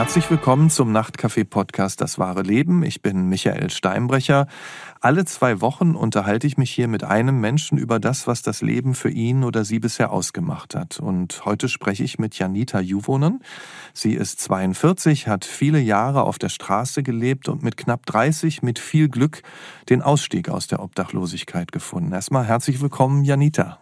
Herzlich willkommen zum Nachtcafé-Podcast Das wahre Leben. Ich bin Michael Steinbrecher. Alle zwei Wochen unterhalte ich mich hier mit einem Menschen über das, was das Leben für ihn oder sie bisher ausgemacht hat. Und heute spreche ich mit Janita Juvonen. Sie ist 42, hat viele Jahre auf der Straße gelebt und mit knapp 30 mit viel Glück den Ausstieg aus der Obdachlosigkeit gefunden. Erstmal herzlich willkommen, Janita.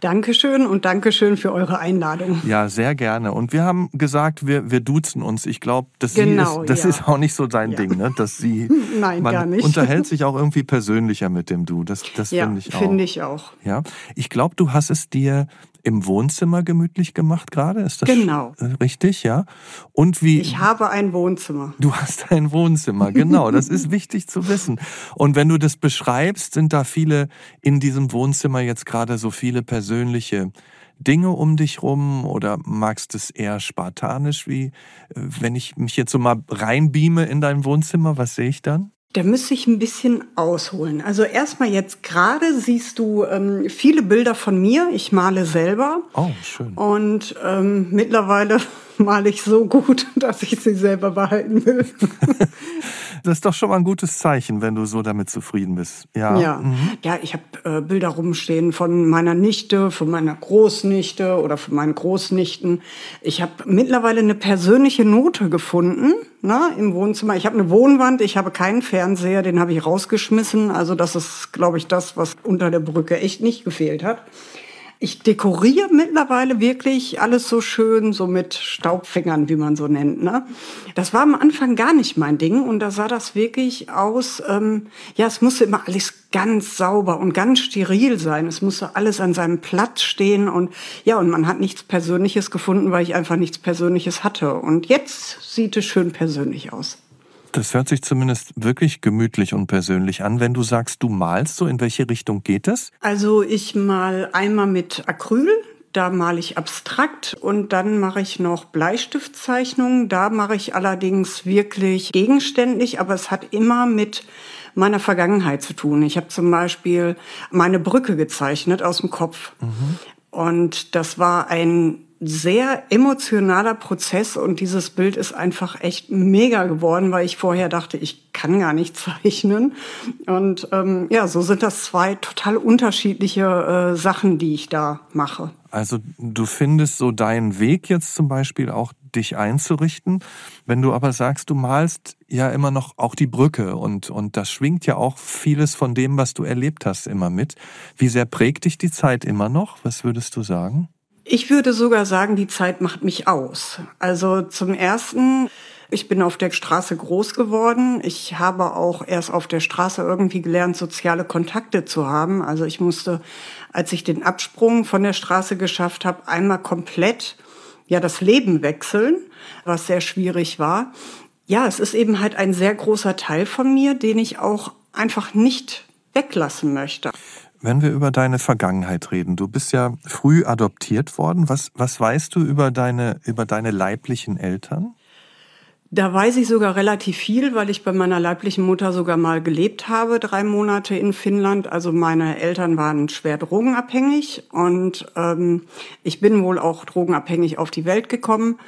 Dankeschön und Dankeschön für eure Einladung. Ja, sehr gerne. Und wir haben gesagt, wir, wir duzen uns. Ich glaube, das, genau, ist, das ja. ist auch nicht so dein ja. Ding, ne? Dass sie, Nein, man gar nicht. unterhält sich auch irgendwie persönlicher mit dem Du. Das, das ja, finde ich auch. finde ich auch. Ja, ich glaube, du hast es dir im Wohnzimmer gemütlich gemacht gerade, ist das genau. richtig, ja? Und wie Ich habe ein Wohnzimmer. Du hast ein Wohnzimmer, genau, das ist wichtig zu wissen. Und wenn du das beschreibst, sind da viele in diesem Wohnzimmer jetzt gerade so viele persönliche Dinge um dich rum oder magst es eher spartanisch, wie äh, wenn ich mich jetzt so mal reinbeame in dein Wohnzimmer, was sehe ich dann? Da müsste ich ein bisschen ausholen. Also erstmal jetzt gerade siehst du ähm, viele Bilder von mir. Ich male selber. Oh, schön. Und ähm, mittlerweile male ich so gut, dass ich sie selber behalten will. das ist doch schon mal ein gutes Zeichen, wenn du so damit zufrieden bist. Ja, ja, mhm. ja ich habe äh, Bilder rumstehen von meiner Nichte, von meiner Großnichte oder von meinen Großnichten. Ich habe mittlerweile eine persönliche Note gefunden ne, im Wohnzimmer. Ich habe eine Wohnwand, ich habe keinen Fernseher, den habe ich rausgeschmissen. Also das ist, glaube ich, das, was unter der Brücke echt nicht gefehlt hat. Ich dekoriere mittlerweile wirklich alles so schön, so mit Staubfingern, wie man so nennt. Ne? Das war am Anfang gar nicht mein Ding und da sah das wirklich aus, ähm, ja, es musste immer alles ganz sauber und ganz steril sein. Es musste alles an seinem Platz stehen und ja, und man hat nichts Persönliches gefunden, weil ich einfach nichts Persönliches hatte. Und jetzt sieht es schön persönlich aus. Das hört sich zumindest wirklich gemütlich und persönlich an. Wenn du sagst, du malst so, in welche Richtung geht es? Also ich mal einmal mit Acryl, da male ich abstrakt und dann mache ich noch Bleistiftzeichnungen. Da mache ich allerdings wirklich gegenständlich, aber es hat immer mit meiner Vergangenheit zu tun. Ich habe zum Beispiel meine Brücke gezeichnet aus dem Kopf. Mhm. Und das war ein sehr emotionaler Prozess und dieses Bild ist einfach echt mega geworden, weil ich vorher dachte, ich kann gar nicht zeichnen. Und ähm, ja, so sind das zwei total unterschiedliche äh, Sachen, die ich da mache. Also du findest so deinen Weg jetzt zum Beispiel auch dich einzurichten. Wenn du aber sagst, du malst ja immer noch auch die Brücke und, und das schwingt ja auch vieles von dem, was du erlebt hast, immer mit. Wie sehr prägt dich die Zeit immer noch? Was würdest du sagen? Ich würde sogar sagen, die Zeit macht mich aus. Also zum ersten, ich bin auf der Straße groß geworden. Ich habe auch erst auf der Straße irgendwie gelernt, soziale Kontakte zu haben. Also ich musste, als ich den Absprung von der Straße geschafft habe, einmal komplett ja das Leben wechseln, was sehr schwierig war. Ja, es ist eben halt ein sehr großer Teil von mir, den ich auch einfach nicht weglassen möchte. Wenn wir über deine Vergangenheit reden, du bist ja früh adoptiert worden. Was, was weißt du über deine, über deine leiblichen Eltern? Da weiß ich sogar relativ viel, weil ich bei meiner leiblichen Mutter sogar mal gelebt habe, drei Monate in Finnland. Also meine Eltern waren schwer drogenabhängig und ähm, ich bin wohl auch drogenabhängig auf die Welt gekommen.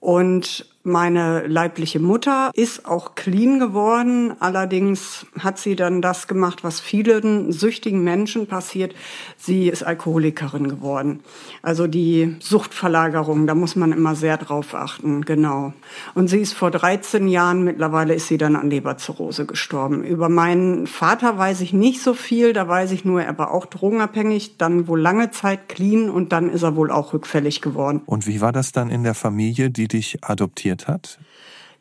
Und meine leibliche Mutter ist auch clean geworden. Allerdings hat sie dann das gemacht, was vielen süchtigen Menschen passiert. Sie ist Alkoholikerin geworden. Also die Suchtverlagerung, da muss man immer sehr drauf achten, genau. Und sie ist vor 13 Jahren, mittlerweile ist sie dann an Leberzirrhose gestorben. Über meinen Vater weiß ich nicht so viel, da weiß ich nur, er war auch drogenabhängig, dann wohl lange Zeit clean und dann ist er wohl auch rückfällig geworden. Und wie war das dann in der Familie, die dich adoptiert funktioniert hat?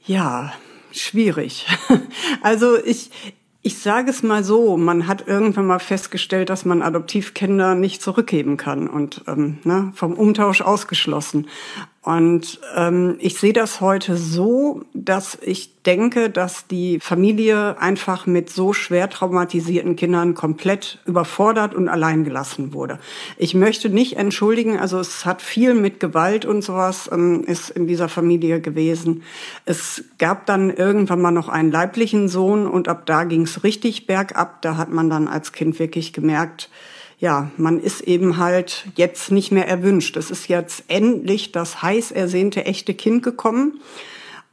Ja, schwierig. Also ich, ich sage es mal so, man hat irgendwann mal festgestellt, dass man Adoptivkinder nicht zurückgeben kann und ähm, ne, vom Umtausch ausgeschlossen. Und ähm, ich sehe das heute so, dass ich denke, dass die Familie einfach mit so schwer traumatisierten Kindern komplett überfordert und allein gelassen wurde. Ich möchte nicht entschuldigen, also es hat viel mit Gewalt und sowas ähm, ist in dieser Familie gewesen. Es gab dann irgendwann mal noch einen leiblichen Sohn und ab da ging es richtig bergab. Da hat man dann als Kind wirklich gemerkt, ja, man ist eben halt jetzt nicht mehr erwünscht. Es ist jetzt endlich das heiß ersehnte echte Kind gekommen.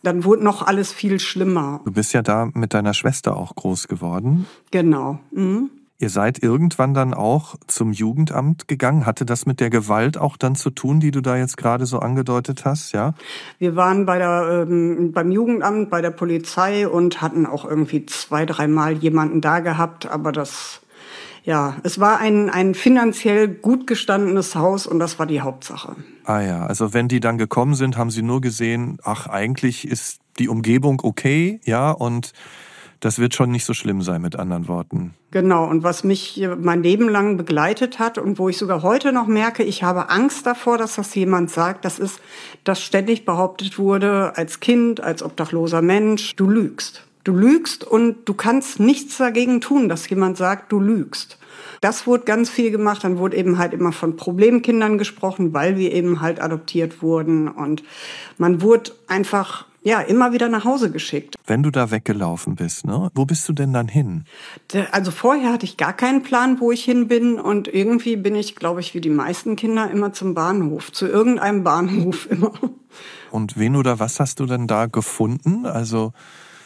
dann wurde noch alles viel schlimmer. Du bist ja da mit deiner Schwester auch groß geworden. Genau. Mhm. Ihr seid irgendwann dann auch zum Jugendamt gegangen. Hatte das mit der Gewalt auch dann zu tun, die du da jetzt gerade so angedeutet hast, ja? Wir waren bei der, ähm, beim Jugendamt, bei der Polizei und hatten auch irgendwie zwei, dreimal jemanden da gehabt, aber das, ja, es war ein, ein finanziell gut gestandenes Haus und das war die Hauptsache. Ah ja, also wenn die dann gekommen sind, haben sie nur gesehen, ach, eigentlich ist die Umgebung okay, ja, und das wird schon nicht so schlimm sein, mit anderen Worten. Genau, und was mich mein Leben lang begleitet hat und wo ich sogar heute noch merke, ich habe Angst davor, dass das jemand sagt, das ist, dass ständig behauptet wurde, als Kind, als obdachloser Mensch, du lügst. Du lügst und du kannst nichts dagegen tun, dass jemand sagt, du lügst. Das wurde ganz viel gemacht. Dann wurde eben halt immer von Problemkindern gesprochen, weil wir eben halt adoptiert wurden. Und man wurde einfach ja, immer wieder nach Hause geschickt. Wenn du da weggelaufen bist, ne? Wo bist du denn dann hin? Also vorher hatte ich gar keinen Plan, wo ich hin bin und irgendwie bin ich, glaube ich, wie die meisten Kinder immer zum Bahnhof, zu irgendeinem Bahnhof immer. Und wen oder was hast du denn da gefunden? Also,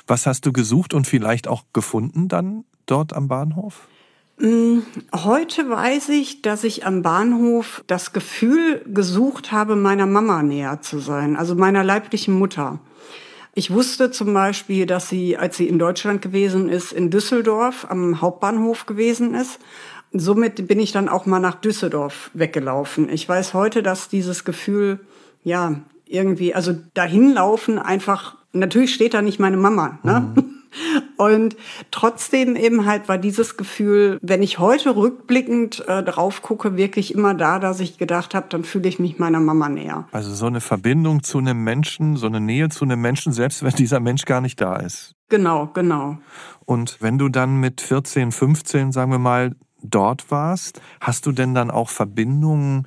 was hast du gesucht und vielleicht auch gefunden dann dort am Bahnhof? Mm, heute weiß ich, dass ich am Bahnhof das Gefühl gesucht habe, meiner Mama näher zu sein, also meiner leiblichen Mutter. Ich wusste zum Beispiel, dass sie, als sie in Deutschland gewesen ist, in Düsseldorf am Hauptbahnhof gewesen ist. Somit bin ich dann auch mal nach Düsseldorf weggelaufen. Ich weiß heute, dass dieses Gefühl, ja, irgendwie, also dahin laufen einfach, natürlich steht da nicht meine Mama, ne? Mhm. Und trotzdem eben halt war dieses Gefühl, wenn ich heute rückblickend äh, drauf gucke, wirklich immer da, dass ich gedacht habe, dann fühle ich mich meiner Mama näher. Also so eine Verbindung zu einem Menschen, so eine Nähe zu einem Menschen, selbst wenn dieser Mensch gar nicht da ist. Genau, genau. Und wenn du dann mit 14, 15, sagen wir mal, dort warst, hast du denn dann auch Verbindungen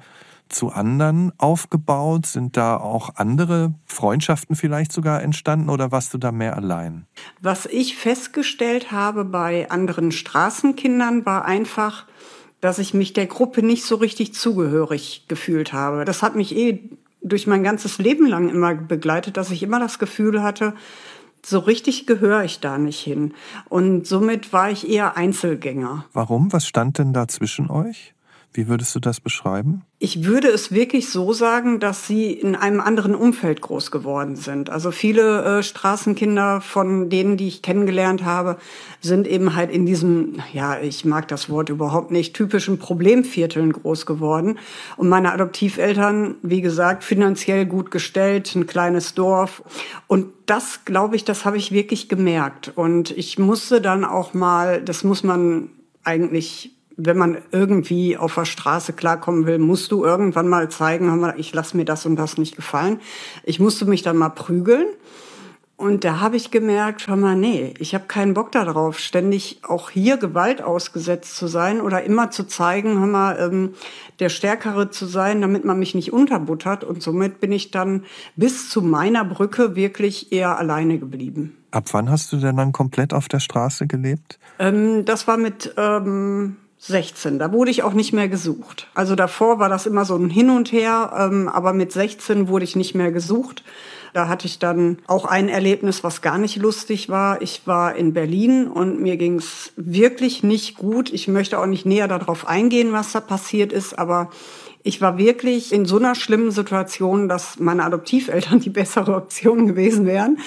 zu anderen aufgebaut? Sind da auch andere Freundschaften vielleicht sogar entstanden oder warst du da mehr allein? Was ich festgestellt habe bei anderen Straßenkindern war einfach, dass ich mich der Gruppe nicht so richtig zugehörig gefühlt habe. Das hat mich eh durch mein ganzes Leben lang immer begleitet, dass ich immer das Gefühl hatte, so richtig gehöre ich da nicht hin. Und somit war ich eher Einzelgänger. Warum? Was stand denn da zwischen euch? Wie würdest du das beschreiben? Ich würde es wirklich so sagen, dass sie in einem anderen Umfeld groß geworden sind. Also viele äh, Straßenkinder von denen, die ich kennengelernt habe, sind eben halt in diesem, ja, ich mag das Wort überhaupt nicht, typischen Problemvierteln groß geworden. Und meine Adoptiveltern, wie gesagt, finanziell gut gestellt, ein kleines Dorf. Und das, glaube ich, das habe ich wirklich gemerkt. Und ich musste dann auch mal, das muss man eigentlich wenn man irgendwie auf der Straße klarkommen will, musst du irgendwann mal zeigen, ich lasse mir das und das nicht gefallen. Ich musste mich dann mal prügeln. Und da habe ich gemerkt, hör mal, nee, ich habe keinen Bock darauf, ständig auch hier Gewalt ausgesetzt zu sein oder immer zu zeigen, hör mal, ähm, der Stärkere zu sein, damit man mich nicht unterbuttert. Und somit bin ich dann bis zu meiner Brücke wirklich eher alleine geblieben. Ab wann hast du denn dann komplett auf der Straße gelebt? Ähm, das war mit ähm, 16. Da wurde ich auch nicht mehr gesucht. Also davor war das immer so ein Hin und Her, ähm, aber mit 16 wurde ich nicht mehr gesucht. Da hatte ich dann auch ein Erlebnis, was gar nicht lustig war. Ich war in Berlin und mir ging es wirklich nicht gut. Ich möchte auch nicht näher darauf eingehen, was da passiert ist, aber ich war wirklich in so einer schlimmen Situation, dass meine Adoptiveltern die bessere Option gewesen wären.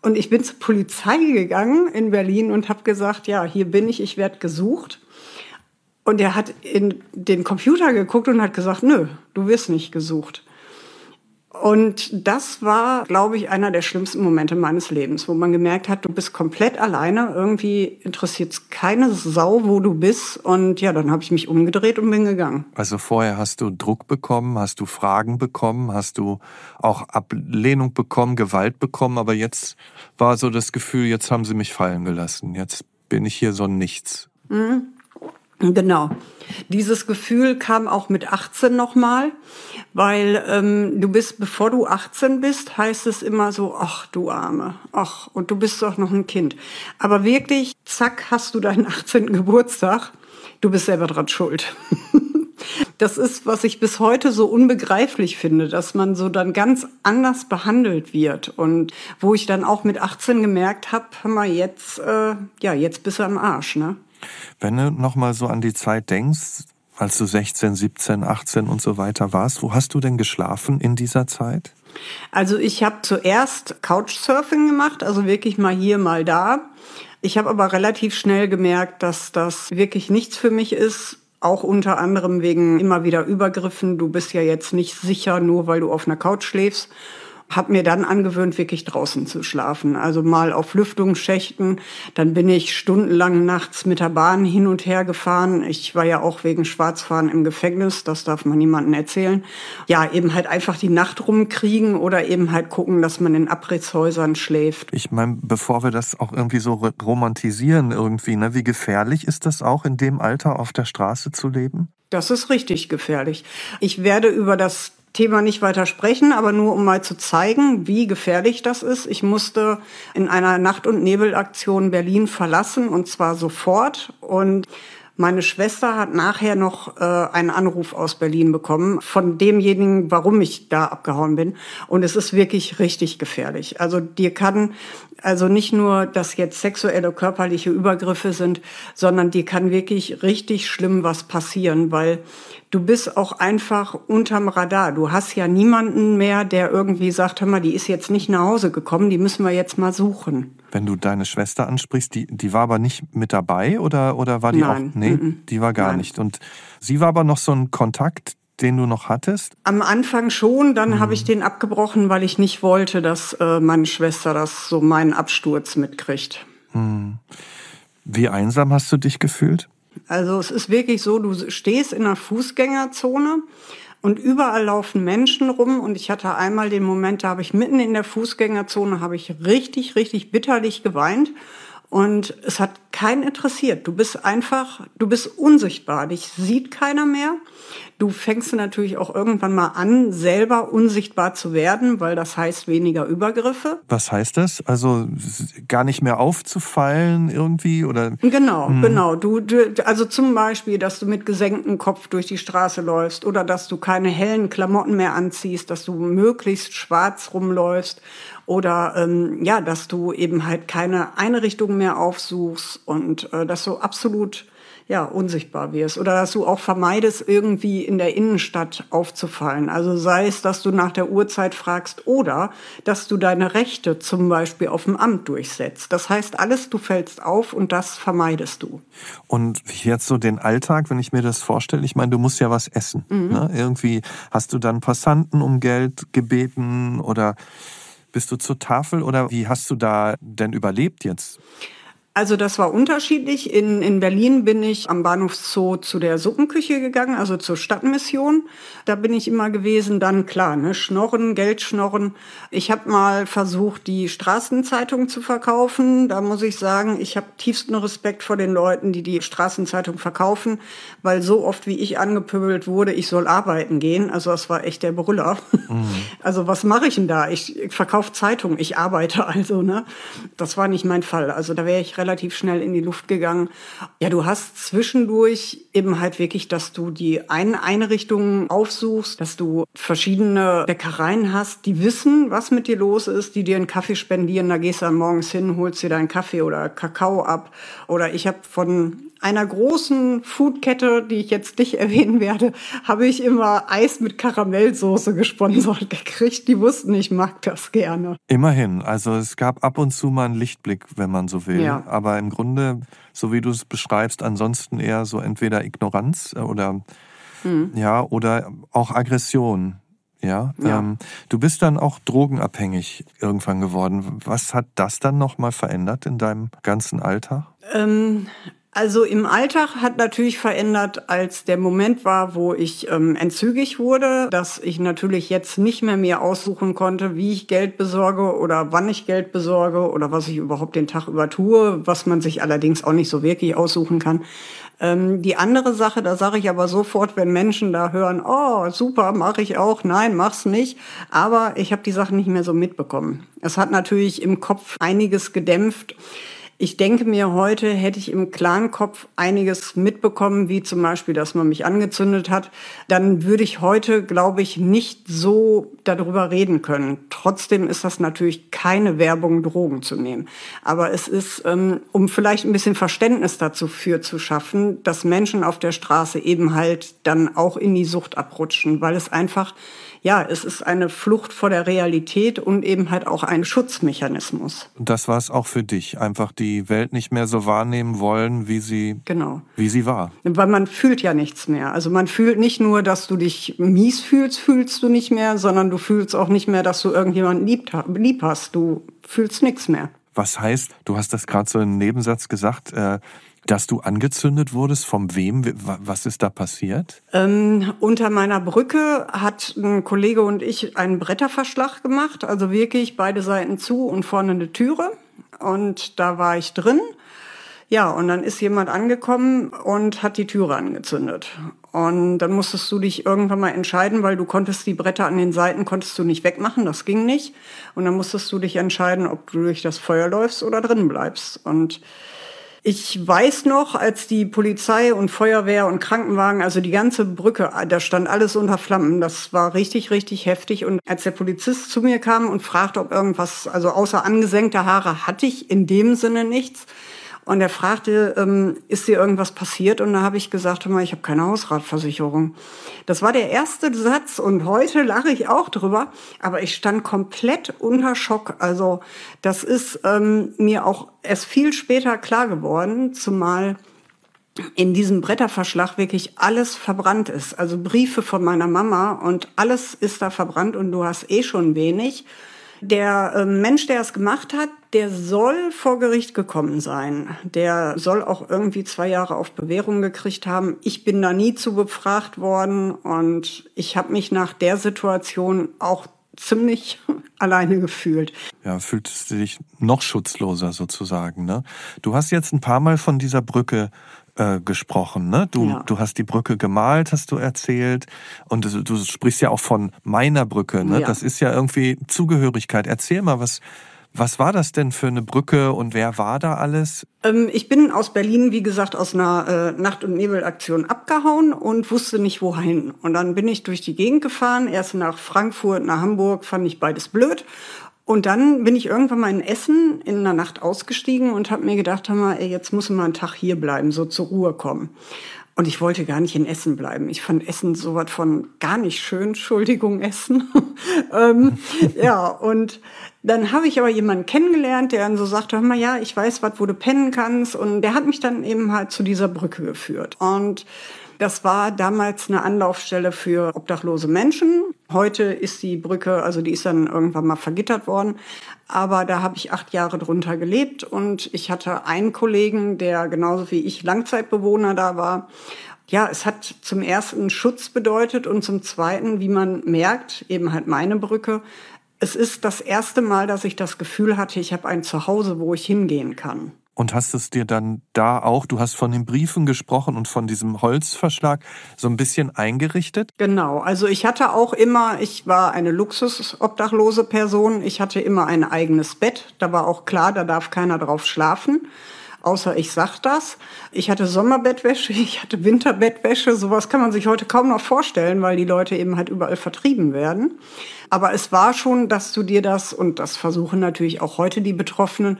Und ich bin zur Polizei gegangen in Berlin und habe gesagt, ja, hier bin ich, ich werde gesucht. Und er hat in den Computer geguckt und hat gesagt, nö, du wirst nicht gesucht. Und das war, glaube ich, einer der schlimmsten Momente meines Lebens, wo man gemerkt hat, du bist komplett alleine, irgendwie interessiert keine Sau, wo du bist. Und ja, dann habe ich mich umgedreht und bin gegangen. Also vorher hast du Druck bekommen, hast du Fragen bekommen, hast du auch Ablehnung bekommen, Gewalt bekommen, aber jetzt war so das Gefühl, jetzt haben sie mich fallen gelassen, jetzt bin ich hier so ein Nichts. Mhm. Genau. Dieses Gefühl kam auch mit 18 nochmal, weil ähm, du bist, bevor du 18 bist, heißt es immer so, ach du Arme, ach, und du bist doch noch ein Kind. Aber wirklich, zack, hast du deinen 18. Geburtstag, du bist selber dran schuld. das ist, was ich bis heute so unbegreiflich finde, dass man so dann ganz anders behandelt wird und wo ich dann auch mit 18 gemerkt habe, hör jetzt, äh, ja, jetzt bist du am Arsch, ne? Wenn du noch mal so an die Zeit denkst, als du 16, 17, 18 und so weiter warst, wo hast du denn geschlafen in dieser Zeit? Also ich habe zuerst Couchsurfing gemacht, also wirklich mal hier, mal da. Ich habe aber relativ schnell gemerkt, dass das wirklich nichts für mich ist. Auch unter anderem wegen immer wieder Übergriffen. Du bist ja jetzt nicht sicher, nur weil du auf einer Couch schläfst habe mir dann angewöhnt, wirklich draußen zu schlafen. Also mal auf Lüftungsschächten. Dann bin ich stundenlang nachts mit der Bahn hin und her gefahren. Ich war ja auch wegen Schwarzfahren im Gefängnis. Das darf man niemandem erzählen. Ja, eben halt einfach die Nacht rumkriegen oder eben halt gucken, dass man in Abrisshäusern schläft. Ich meine, bevor wir das auch irgendwie so romantisieren irgendwie, ne, wie gefährlich ist das auch in dem Alter auf der Straße zu leben? Das ist richtig gefährlich. Ich werde über das Thema nicht weiter sprechen, aber nur um mal zu zeigen, wie gefährlich das ist. Ich musste in einer Nacht- und Nebelaktion Berlin verlassen und zwar sofort und meine Schwester hat nachher noch äh, einen Anruf aus Berlin bekommen von demjenigen, warum ich da abgehauen bin. Und es ist wirklich richtig gefährlich. Also dir kann also nicht nur, dass jetzt sexuelle, körperliche Übergriffe sind, sondern dir kann wirklich richtig schlimm was passieren, weil du bist auch einfach unterm Radar. Du hast ja niemanden mehr, der irgendwie sagt, hör mal, die ist jetzt nicht nach Hause gekommen, die müssen wir jetzt mal suchen. Wenn du deine Schwester ansprichst, die, die war aber nicht mit dabei oder, oder war die Nein. auch? Nee, Mm -mm. die war gar Nein. nicht. Und sie war aber noch so ein Kontakt, den du noch hattest? Am Anfang schon, dann habe ich den abgebrochen, weil ich nicht wollte, dass äh, meine Schwester das so meinen Absturz mitkriegt. Wie einsam hast du dich gefühlt? Also es ist wirklich so, du stehst in einer Fußgängerzone und überall laufen Menschen rum und ich hatte einmal den Moment, da habe ich mitten in der Fußgängerzone habe ich richtig richtig bitterlich geweint und es hat keinen interessiert. Du bist einfach, du bist unsichtbar, dich sieht keiner mehr. Du fängst natürlich auch irgendwann mal an, selber unsichtbar zu werden, weil das heißt weniger Übergriffe. Was heißt das? Also gar nicht mehr aufzufallen irgendwie oder Genau, genau. Du, du, also zum Beispiel, dass du mit gesenktem Kopf durch die Straße läufst oder dass du keine hellen Klamotten mehr anziehst, dass du möglichst schwarz rumläufst oder ähm, ja, dass du eben halt keine Einrichtungen mehr aufsuchst und äh, dass du absolut ja unsichtbar wirst oder dass du auch vermeidest, irgendwie in der Innenstadt aufzufallen. Also sei es, dass du nach der Uhrzeit fragst oder dass du deine Rechte zum Beispiel auf dem Amt durchsetzt. Das heißt alles, du fällst auf und das vermeidest du. Und jetzt so den Alltag, wenn ich mir das vorstelle, ich meine, du musst ja was essen. Ne? Irgendwie hast du dann Passanten um Geld gebeten oder bist du zur Tafel oder wie hast du da denn überlebt jetzt? Also das war unterschiedlich. In, in Berlin bin ich am Bahnhofszoo zu der Suppenküche gegangen, also zur Stadtmission. Da bin ich immer gewesen. Dann klar, ne, Schnorren, Geld schnorren. Ich habe mal versucht, die Straßenzeitung zu verkaufen. Da muss ich sagen, ich habe tiefsten Respekt vor den Leuten, die die Straßenzeitung verkaufen, weil so oft wie ich angepöbelt wurde, ich soll arbeiten gehen. Also das war echt der Brüller. Also was mache ich denn da? Ich, ich verkaufe Zeitung, ich arbeite also, ne? Das war nicht mein Fall. Also da wäre ich relativ schnell in die Luft gegangen. Ja, du hast zwischendurch eben halt wirklich, dass du die einen Einrichtungen aufsuchst, dass du verschiedene Bäckereien hast, die wissen, was mit dir los ist, die dir einen Kaffee spendieren. Da gehst du dann morgens hin, holst dir deinen Kaffee oder Kakao ab. Oder ich habe von einer großen Foodkette, die ich jetzt nicht erwähnen werde, habe ich immer Eis mit Karamellsoße gesponsert gekriegt. Die wussten, ich mag das gerne. Immerhin, also es gab ab und zu mal einen Lichtblick, wenn man so will. Ja. Aber im Grunde, so wie du es beschreibst, ansonsten eher so entweder Ignoranz äh, oder ja, oder auch Aggression. Ja, Ja. Ähm, du bist dann auch drogenabhängig irgendwann geworden. Was hat das dann nochmal verändert in deinem ganzen Alltag? Ähm, also im Alltag hat natürlich verändert, als der Moment war, wo ich ähm, entzügig wurde, dass ich natürlich jetzt nicht mehr mir aussuchen konnte, wie ich Geld besorge oder wann ich Geld besorge oder was ich überhaupt den Tag über tue, was man sich allerdings auch nicht so wirklich aussuchen kann. Ähm, die andere Sache, da sage ich aber sofort, wenn Menschen da hören, oh super, mache ich auch, nein, mach's nicht. Aber ich habe die Sachen nicht mehr so mitbekommen. Es hat natürlich im Kopf einiges gedämpft. Ich denke mir, heute hätte ich im klaren Kopf einiges mitbekommen, wie zum Beispiel, dass man mich angezündet hat. Dann würde ich heute, glaube ich, nicht so darüber reden können. Trotzdem ist das natürlich keine Werbung, Drogen zu nehmen. Aber es ist, ähm, um vielleicht ein bisschen Verständnis dazu für zu schaffen, dass Menschen auf der Straße eben halt dann auch in die Sucht abrutschen, weil es einfach ja, es ist eine Flucht vor der Realität und eben halt auch ein Schutzmechanismus. Und das war es auch für dich, einfach die Welt nicht mehr so wahrnehmen wollen, wie sie, genau. wie sie war. Weil man fühlt ja nichts mehr. Also man fühlt nicht nur, dass du dich mies fühlst, fühlst du nicht mehr, sondern du fühlst auch nicht mehr, dass du irgendjemanden lieb, lieb hast. Du fühlst nichts mehr. Was heißt, du hast das gerade so im Nebensatz gesagt, äh, dass du angezündet wurdest, von wem? Was ist da passiert? Ähm, unter meiner Brücke hat ein Kollege und ich einen Bretterverschlag gemacht, also wirklich beide Seiten zu und vorne eine Türe. Und da war ich drin. Ja, und dann ist jemand angekommen und hat die Türe angezündet. Und dann musstest du dich irgendwann mal entscheiden, weil du konntest die Bretter an den Seiten konntest du nicht wegmachen, das ging nicht. Und dann musstest du dich entscheiden, ob du durch das Feuer läufst oder drin bleibst. Und ich weiß noch, als die Polizei und Feuerwehr und Krankenwagen, also die ganze Brücke, da stand alles unter Flammen. Das war richtig, richtig heftig. Und als der Polizist zu mir kam und fragte, ob irgendwas, also außer angesenkter Haare hatte ich in dem Sinne nichts. Und er fragte, ähm, ist dir irgendwas passiert? Und da habe ich gesagt, ich habe keine Hausratversicherung. Das war der erste Satz und heute lache ich auch drüber, aber ich stand komplett unter Schock. Also das ist ähm, mir auch erst viel später klar geworden, zumal in diesem Bretterverschlag wirklich alles verbrannt ist. Also Briefe von meiner Mama und alles ist da verbrannt und du hast eh schon wenig. Der äh, Mensch, der es gemacht hat, der soll vor Gericht gekommen sein. Der soll auch irgendwie zwei Jahre auf Bewährung gekriegt haben. Ich bin da nie zu befragt worden und ich habe mich nach der Situation auch ziemlich alleine gefühlt. Ja, fühltest du dich noch schutzloser sozusagen, ne? Du hast jetzt ein paar Mal von dieser Brücke äh, gesprochen. Ne? Du, ja. du hast die Brücke gemalt, hast du erzählt. Und du, du sprichst ja auch von meiner Brücke. Ne? Ja. Das ist ja irgendwie Zugehörigkeit. Erzähl mal, was, was war das denn für eine Brücke und wer war da alles? Ähm, ich bin aus Berlin, wie gesagt, aus einer äh, Nacht- und Nebelaktion abgehauen und wusste nicht wohin. Und dann bin ich durch die Gegend gefahren, erst nach Frankfurt, nach Hamburg, fand ich beides blöd. Und dann bin ich irgendwann mal in Essen in der Nacht ausgestiegen und habe mir gedacht, hör mal, ey, jetzt muss mal einen Tag hier bleiben, so zur Ruhe kommen. Und ich wollte gar nicht in Essen bleiben. Ich fand Essen so was von gar nicht schön. Entschuldigung, Essen. ähm, ja, und dann habe ich aber jemanden kennengelernt, der dann so sagte, hör mal, ja, ich weiß was, wo du pennen kannst. Und der hat mich dann eben halt zu dieser Brücke geführt. Und das war damals eine Anlaufstelle für obdachlose Menschen. Heute ist die Brücke, also die ist dann irgendwann mal vergittert worden. Aber da habe ich acht Jahre drunter gelebt und ich hatte einen Kollegen, der genauso wie ich Langzeitbewohner da war. Ja, es hat zum ersten Schutz bedeutet und zum zweiten, wie man merkt, eben halt meine Brücke. Es ist das erste Mal, dass ich das Gefühl hatte, ich habe ein Zuhause, wo ich hingehen kann. Und hast es dir dann da auch, du hast von den Briefen gesprochen und von diesem Holzverschlag, so ein bisschen eingerichtet? Genau, also ich hatte auch immer, ich war eine luxusobdachlose Person, ich hatte immer ein eigenes Bett, da war auch klar, da darf keiner drauf schlafen außer ich sag das. Ich hatte Sommerbettwäsche, ich hatte Winterbettwäsche, sowas kann man sich heute kaum noch vorstellen, weil die Leute eben halt überall vertrieben werden. Aber es war schon, dass du dir das, und das versuchen natürlich auch heute die Betroffenen,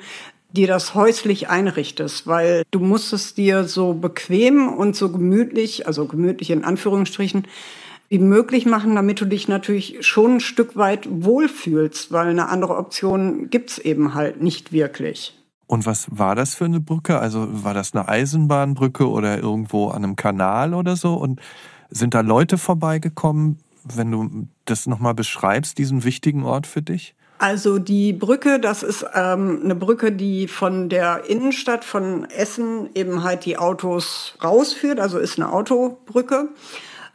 dir das häuslich einrichtest, weil du musst es dir so bequem und so gemütlich, also gemütlich in Anführungsstrichen, wie möglich machen, damit du dich natürlich schon ein Stück weit wohlfühlst, weil eine andere Option gibt's eben halt nicht wirklich. Und was war das für eine Brücke? Also war das eine Eisenbahnbrücke oder irgendwo an einem Kanal oder so? Und sind da Leute vorbeigekommen, wenn du das nochmal beschreibst, diesen wichtigen Ort für dich? Also die Brücke, das ist ähm, eine Brücke, die von der Innenstadt von Essen eben halt die Autos rausführt, also ist eine Autobrücke.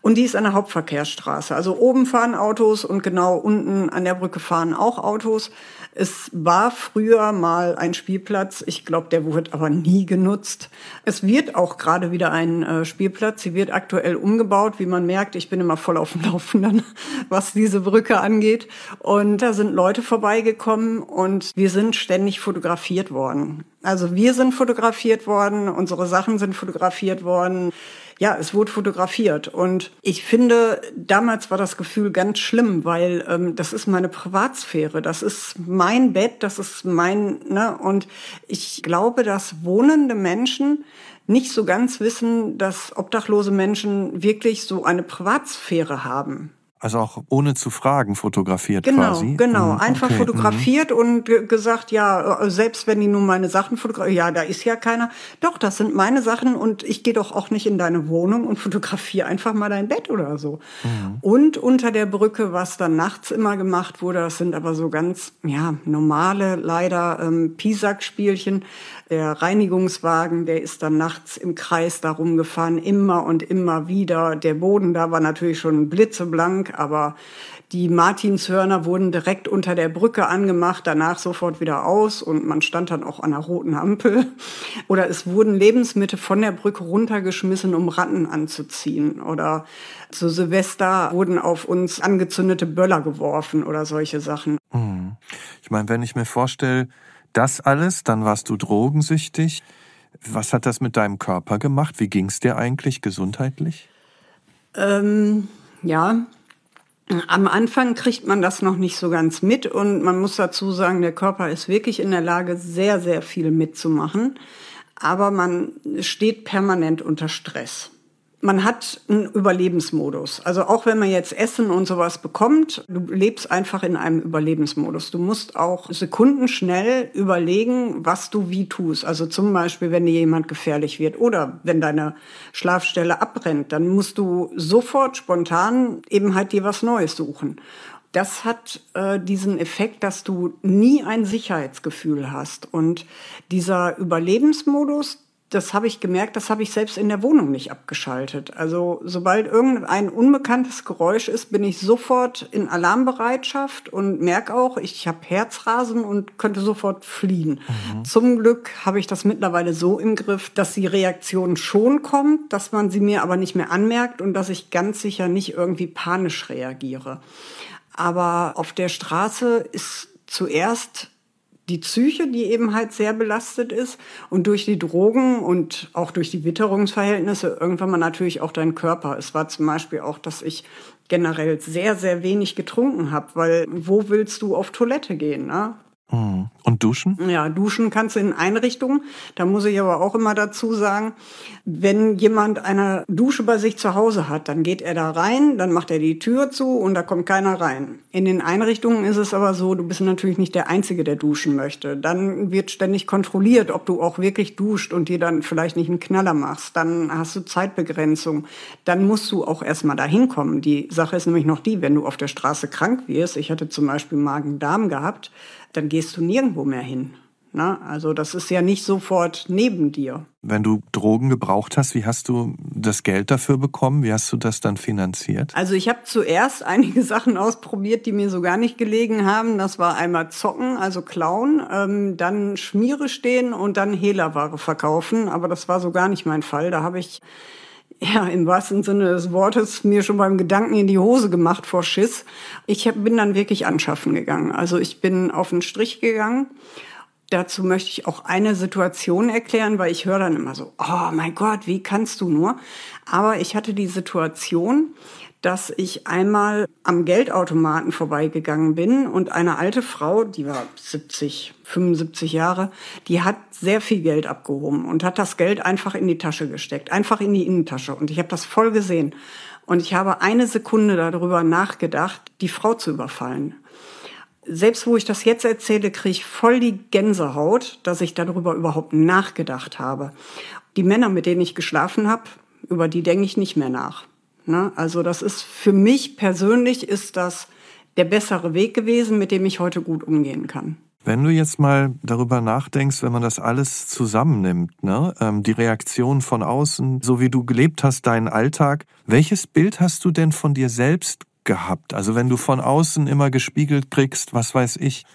Und die ist der Hauptverkehrsstraße. Also oben fahren Autos und genau unten an der Brücke fahren auch Autos. Es war früher mal ein Spielplatz. Ich glaube, der wird aber nie genutzt. Es wird auch gerade wieder ein äh, Spielplatz. Sie wird aktuell umgebaut. Wie man merkt, ich bin immer voll auf dem Laufenden, was diese Brücke angeht. Und da sind Leute vorbeigekommen und wir sind ständig fotografiert worden. Also wir sind fotografiert worden, unsere Sachen sind fotografiert worden ja, es wurde fotografiert. Und ich finde, damals war das Gefühl ganz schlimm, weil ähm, das ist meine Privatsphäre, das ist mein Bett, das ist mein, ne? Und ich glaube, dass wohnende Menschen nicht so ganz wissen, dass obdachlose Menschen wirklich so eine Privatsphäre haben. Also auch ohne zu fragen fotografiert genau, quasi. Genau, mhm. einfach okay. fotografiert mhm. und gesagt, ja, äh, selbst wenn die nun meine Sachen fotografieren, ja, da ist ja keiner. Doch, das sind meine Sachen und ich gehe doch auch nicht in deine Wohnung und fotografiere einfach mal dein Bett oder so. Mhm. Und unter der Brücke, was dann nachts immer gemacht wurde, das sind aber so ganz, ja, normale, leider ähm, Pisack-Spielchen. Der Reinigungswagen, der ist dann nachts im Kreis da rumgefahren, immer und immer wieder. Der Boden da war natürlich schon blitzeblank, aber die Martinshörner wurden direkt unter der Brücke angemacht, danach sofort wieder aus und man stand dann auch an der roten Ampel. Oder es wurden Lebensmittel von der Brücke runtergeschmissen, um Ratten anzuziehen. Oder zu Silvester wurden auf uns angezündete Böller geworfen oder solche Sachen. Hm. Ich meine, wenn ich mir vorstelle, das alles, dann warst du drogensüchtig. Was hat das mit deinem Körper gemacht? Wie ging es dir eigentlich gesundheitlich? Ähm, ja, am Anfang kriegt man das noch nicht so ganz mit und man muss dazu sagen, der Körper ist wirklich in der Lage, sehr, sehr viel mitzumachen, aber man steht permanent unter Stress man hat einen Überlebensmodus. Also auch wenn man jetzt Essen und sowas bekommt, du lebst einfach in einem Überlebensmodus. Du musst auch sekundenschnell überlegen, was du wie tust. Also zum Beispiel, wenn dir jemand gefährlich wird oder wenn deine Schlafstelle abbrennt, dann musst du sofort spontan eben halt dir was Neues suchen. Das hat äh, diesen Effekt, dass du nie ein Sicherheitsgefühl hast. Und dieser Überlebensmodus, das habe ich gemerkt, das habe ich selbst in der Wohnung nicht abgeschaltet. Also sobald irgendein unbekanntes Geräusch ist, bin ich sofort in Alarmbereitschaft und merke auch, ich habe Herzrasen und könnte sofort fliehen. Mhm. Zum Glück habe ich das mittlerweile so im Griff, dass die Reaktion schon kommt, dass man sie mir aber nicht mehr anmerkt und dass ich ganz sicher nicht irgendwie panisch reagiere. Aber auf der Straße ist zuerst die Psyche, die eben halt sehr belastet ist und durch die Drogen und auch durch die Witterungsverhältnisse irgendwann mal natürlich auch dein Körper. Es war zum Beispiel auch, dass ich generell sehr, sehr wenig getrunken habe, weil wo willst du auf Toilette gehen? Ne? Mhm. Und duschen? Ja, duschen kannst du in Einrichtungen. Da muss ich aber auch immer dazu sagen, wenn jemand eine Dusche bei sich zu Hause hat, dann geht er da rein, dann macht er die Tür zu und da kommt keiner rein. In den Einrichtungen ist es aber so, du bist natürlich nicht der Einzige, der duschen möchte. Dann wird ständig kontrolliert, ob du auch wirklich duscht und dir dann vielleicht nicht einen Knaller machst. Dann hast du Zeitbegrenzung. Dann musst du auch erstmal dahin kommen. Die Sache ist nämlich noch die, wenn du auf der Straße krank wirst. Ich hatte zum Beispiel Magen-Darm gehabt dann gehst du nirgendwo mehr hin. Na, also das ist ja nicht sofort neben dir. Wenn du Drogen gebraucht hast, wie hast du das Geld dafür bekommen? Wie hast du das dann finanziert? Also ich habe zuerst einige Sachen ausprobiert, die mir so gar nicht gelegen haben. Das war einmal Zocken, also Klauen, ähm, dann Schmiere stehen und dann Hehlerware verkaufen. Aber das war so gar nicht mein Fall. Da habe ich ja, im wahrsten Sinne des Wortes mir schon beim Gedanken in die Hose gemacht vor Schiss. Ich bin dann wirklich anschaffen gegangen. Also ich bin auf den Strich gegangen. Dazu möchte ich auch eine Situation erklären, weil ich höre dann immer so, oh mein Gott, wie kannst du nur? Aber ich hatte die Situation, dass ich einmal am Geldautomaten vorbeigegangen bin und eine alte Frau, die war 70, 75 Jahre, die hat sehr viel Geld abgehoben und hat das Geld einfach in die Tasche gesteckt, einfach in die Innentasche. Und ich habe das voll gesehen. Und ich habe eine Sekunde darüber nachgedacht, die Frau zu überfallen. Selbst wo ich das jetzt erzähle, kriege ich voll die Gänsehaut, dass ich darüber überhaupt nachgedacht habe. Die Männer, mit denen ich geschlafen habe, über die denke ich nicht mehr nach. Ne? Also das ist für mich persönlich ist das der bessere Weg gewesen, mit dem ich heute gut umgehen kann. Wenn du jetzt mal darüber nachdenkst, wenn man das alles zusammennimmt, ne, ähm, die Reaktion von außen, so wie du gelebt hast, deinen Alltag, welches Bild hast du denn von dir selbst gehabt? Also wenn du von außen immer gespiegelt kriegst, was weiß ich,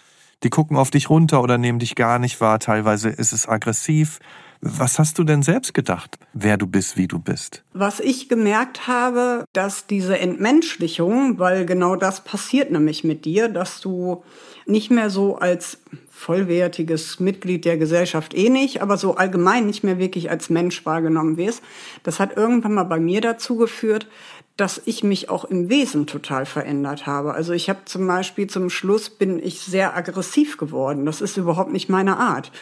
die gucken auf dich runter oder nehmen dich gar nicht wahr, teilweise ist es aggressiv. Was hast du denn selbst gedacht, wer du bist, wie du bist? Was ich gemerkt habe, dass diese Entmenschlichung, weil genau das passiert nämlich mit dir, dass du nicht mehr so als vollwertiges Mitglied der Gesellschaft eh nicht, aber so allgemein nicht mehr wirklich als Mensch wahrgenommen wirst. Das hat irgendwann mal bei mir dazu geführt, dass ich mich auch im Wesen total verändert habe. Also ich habe zum Beispiel zum Schluss bin ich sehr aggressiv geworden. Das ist überhaupt nicht meine Art.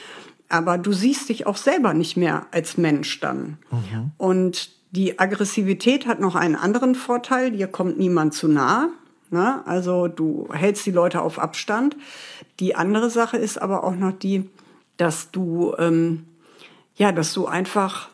Aber du siehst dich auch selber nicht mehr als Mensch dann. Mhm. Und die Aggressivität hat noch einen anderen Vorteil. Dir kommt niemand zu nah. Ne? Also du hältst die Leute auf Abstand. Die andere Sache ist aber auch noch die, dass du ähm, ja, dass du einfach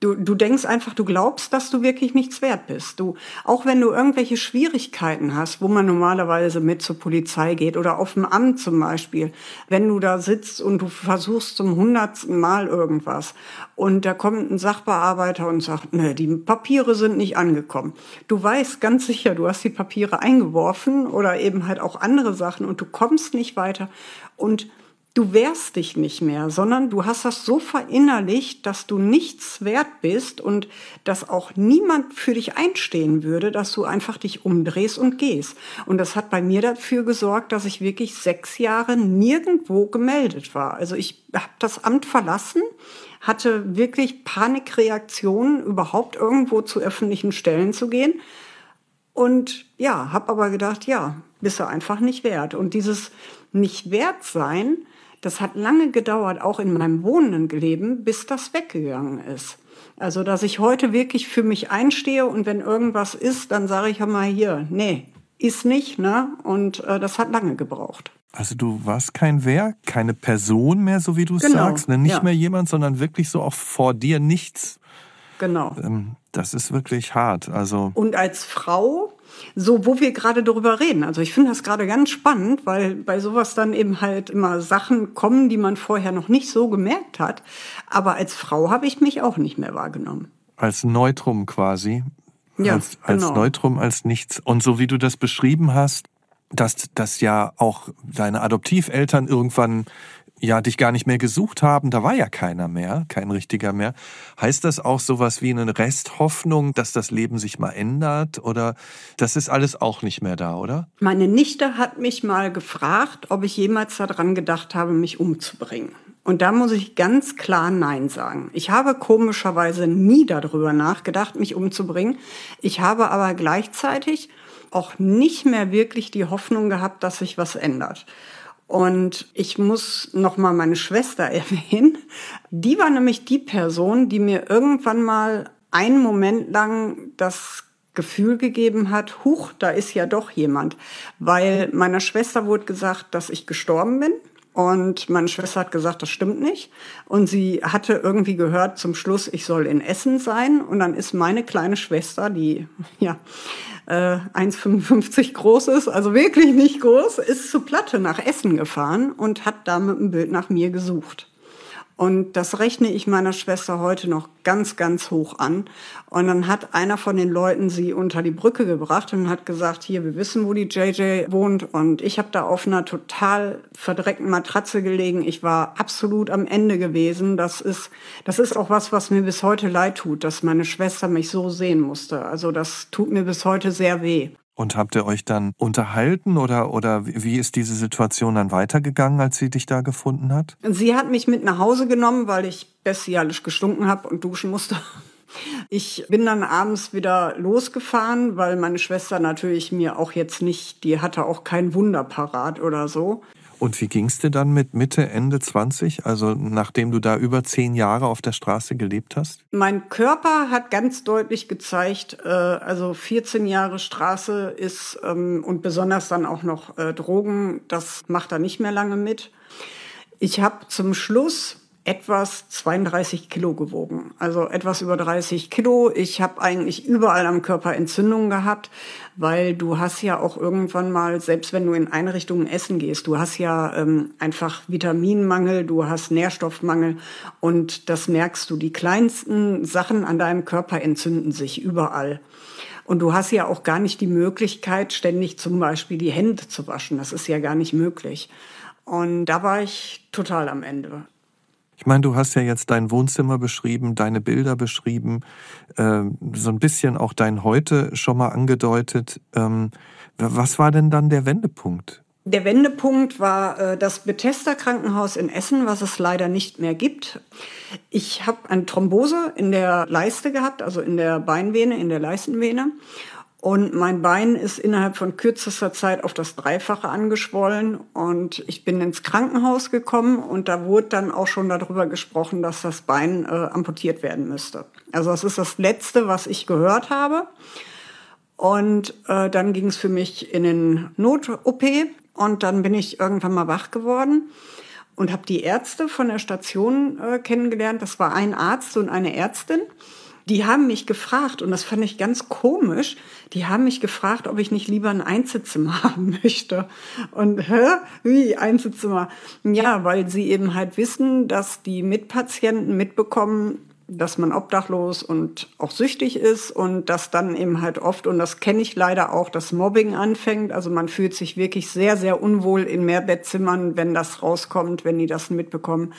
Du, du denkst einfach, du glaubst, dass du wirklich nichts wert bist. Du, auch wenn du irgendwelche Schwierigkeiten hast, wo man normalerweise mit zur Polizei geht oder auf dem Amt zum Beispiel, wenn du da sitzt und du versuchst zum hundertsten Mal irgendwas und da kommt ein Sachbearbeiter und sagt, ne, die Papiere sind nicht angekommen. Du weißt ganz sicher, du hast die Papiere eingeworfen oder eben halt auch andere Sachen und du kommst nicht weiter und du wehrst dich nicht mehr, sondern du hast das so verinnerlicht, dass du nichts wert bist und dass auch niemand für dich einstehen würde, dass du einfach dich umdrehst und gehst. Und das hat bei mir dafür gesorgt, dass ich wirklich sechs Jahre nirgendwo gemeldet war. Also ich habe das Amt verlassen, hatte wirklich Panikreaktionen, überhaupt irgendwo zu öffentlichen Stellen zu gehen. Und ja, habe aber gedacht, ja, bist du einfach nicht wert. Und dieses nicht wert sein, das hat lange gedauert, auch in meinem wohnenden Leben, bis das weggegangen ist. Also, dass ich heute wirklich für mich einstehe und wenn irgendwas ist, dann sage ich mal hier, nee, ist nicht, ne? Und äh, das hat lange gebraucht. Also du warst kein Wer, keine Person mehr, so wie du es genau, sagst, ne? nicht ja. mehr jemand, sondern wirklich so auch vor dir nichts. Genau. Ähm, das ist wirklich hart. Also und als Frau so, wo wir gerade darüber reden. Also ich finde das gerade ganz spannend, weil bei sowas dann eben halt immer Sachen kommen, die man vorher noch nicht so gemerkt hat. Aber als Frau habe ich mich auch nicht mehr wahrgenommen. Als Neutrum quasi. Ja, als, als genau. Neutrum, als nichts. Und so wie du das beschrieben hast, dass das ja auch deine Adoptiveltern irgendwann ja dich gar nicht mehr gesucht haben, da war ja keiner mehr, kein richtiger mehr. Heißt das auch sowas wie eine Resthoffnung, dass das Leben sich mal ändert oder das ist alles auch nicht mehr da, oder? Meine Nichte hat mich mal gefragt, ob ich jemals daran gedacht habe, mich umzubringen. Und da muss ich ganz klar Nein sagen. Ich habe komischerweise nie darüber nachgedacht, mich umzubringen. Ich habe aber gleichzeitig auch nicht mehr wirklich die Hoffnung gehabt, dass sich was ändert. Und ich muss noch mal meine Schwester erwähnen. Die war nämlich die Person, die mir irgendwann mal einen Moment lang das Gefühl gegeben hat, huch, da ist ja doch jemand. Weil meiner Schwester wurde gesagt, dass ich gestorben bin. Und meine Schwester hat gesagt, das stimmt nicht. Und sie hatte irgendwie gehört zum Schluss, ich soll in Essen sein. Und dann ist meine kleine Schwester, die ja äh, 1,55 groß ist, also wirklich nicht groß, ist zu Platte nach Essen gefahren und hat da mit einem Bild nach mir gesucht. Und das rechne ich meiner Schwester heute noch ganz, ganz hoch an. Und dann hat einer von den Leuten sie unter die Brücke gebracht und hat gesagt, hier, wir wissen, wo die JJ wohnt. Und ich habe da auf einer total verdreckten Matratze gelegen. Ich war absolut am Ende gewesen. Das ist, das ist auch was, was mir bis heute leid tut, dass meine Schwester mich so sehen musste. Also das tut mir bis heute sehr weh. Und habt ihr euch dann unterhalten oder, oder wie ist diese Situation dann weitergegangen, als sie dich da gefunden hat? Sie hat mich mit nach Hause genommen, weil ich bestialisch gestunken habe und duschen musste. Ich bin dann abends wieder losgefahren, weil meine Schwester natürlich mir auch jetzt nicht, die hatte auch kein Wunder parat oder so. Und wie ging's dir dann mit Mitte, Ende 20, also nachdem du da über zehn Jahre auf der Straße gelebt hast? Mein Körper hat ganz deutlich gezeigt, äh, also 14 Jahre Straße ist ähm, und besonders dann auch noch äh, Drogen, das macht er nicht mehr lange mit. Ich habe zum Schluss etwas 32 Kilo gewogen, also etwas über 30 Kilo. Ich habe eigentlich überall am Körper Entzündungen gehabt, weil du hast ja auch irgendwann mal, selbst wenn du in Einrichtungen essen gehst, du hast ja ähm, einfach Vitaminmangel, du hast Nährstoffmangel und das merkst du. Die kleinsten Sachen an deinem Körper entzünden sich überall. Und du hast ja auch gar nicht die Möglichkeit, ständig zum Beispiel die Hände zu waschen. Das ist ja gar nicht möglich. Und da war ich total am Ende. Ich meine, du hast ja jetzt dein Wohnzimmer beschrieben, deine Bilder beschrieben, äh, so ein bisschen auch dein Heute schon mal angedeutet. Ähm, was war denn dann der Wendepunkt? Der Wendepunkt war äh, das Bethesda Krankenhaus in Essen, was es leider nicht mehr gibt. Ich habe eine Thrombose in der Leiste gehabt, also in der Beinvene, in der Leistenvene. Und mein Bein ist innerhalb von kürzester Zeit auf das Dreifache angeschwollen und ich bin ins Krankenhaus gekommen und da wurde dann auch schon darüber gesprochen, dass das Bein äh, amputiert werden müsste. Also das ist das Letzte, was ich gehört habe. Und äh, dann ging es für mich in den Not-OP und dann bin ich irgendwann mal wach geworden und habe die Ärzte von der Station äh, kennengelernt. Das war ein Arzt und eine Ärztin die haben mich gefragt, und das fand ich ganz komisch, die haben mich gefragt, ob ich nicht lieber ein Einzelzimmer haben möchte. Und hä? Wie Einzelzimmer? Ja, weil sie eben halt wissen, dass die Mitpatienten mitbekommen, dass man obdachlos und auch süchtig ist und dass dann eben halt oft, und das kenne ich leider auch, das Mobbing anfängt. Also man fühlt sich wirklich sehr, sehr unwohl in Mehrbettzimmern, wenn das rauskommt, wenn die das mitbekommen.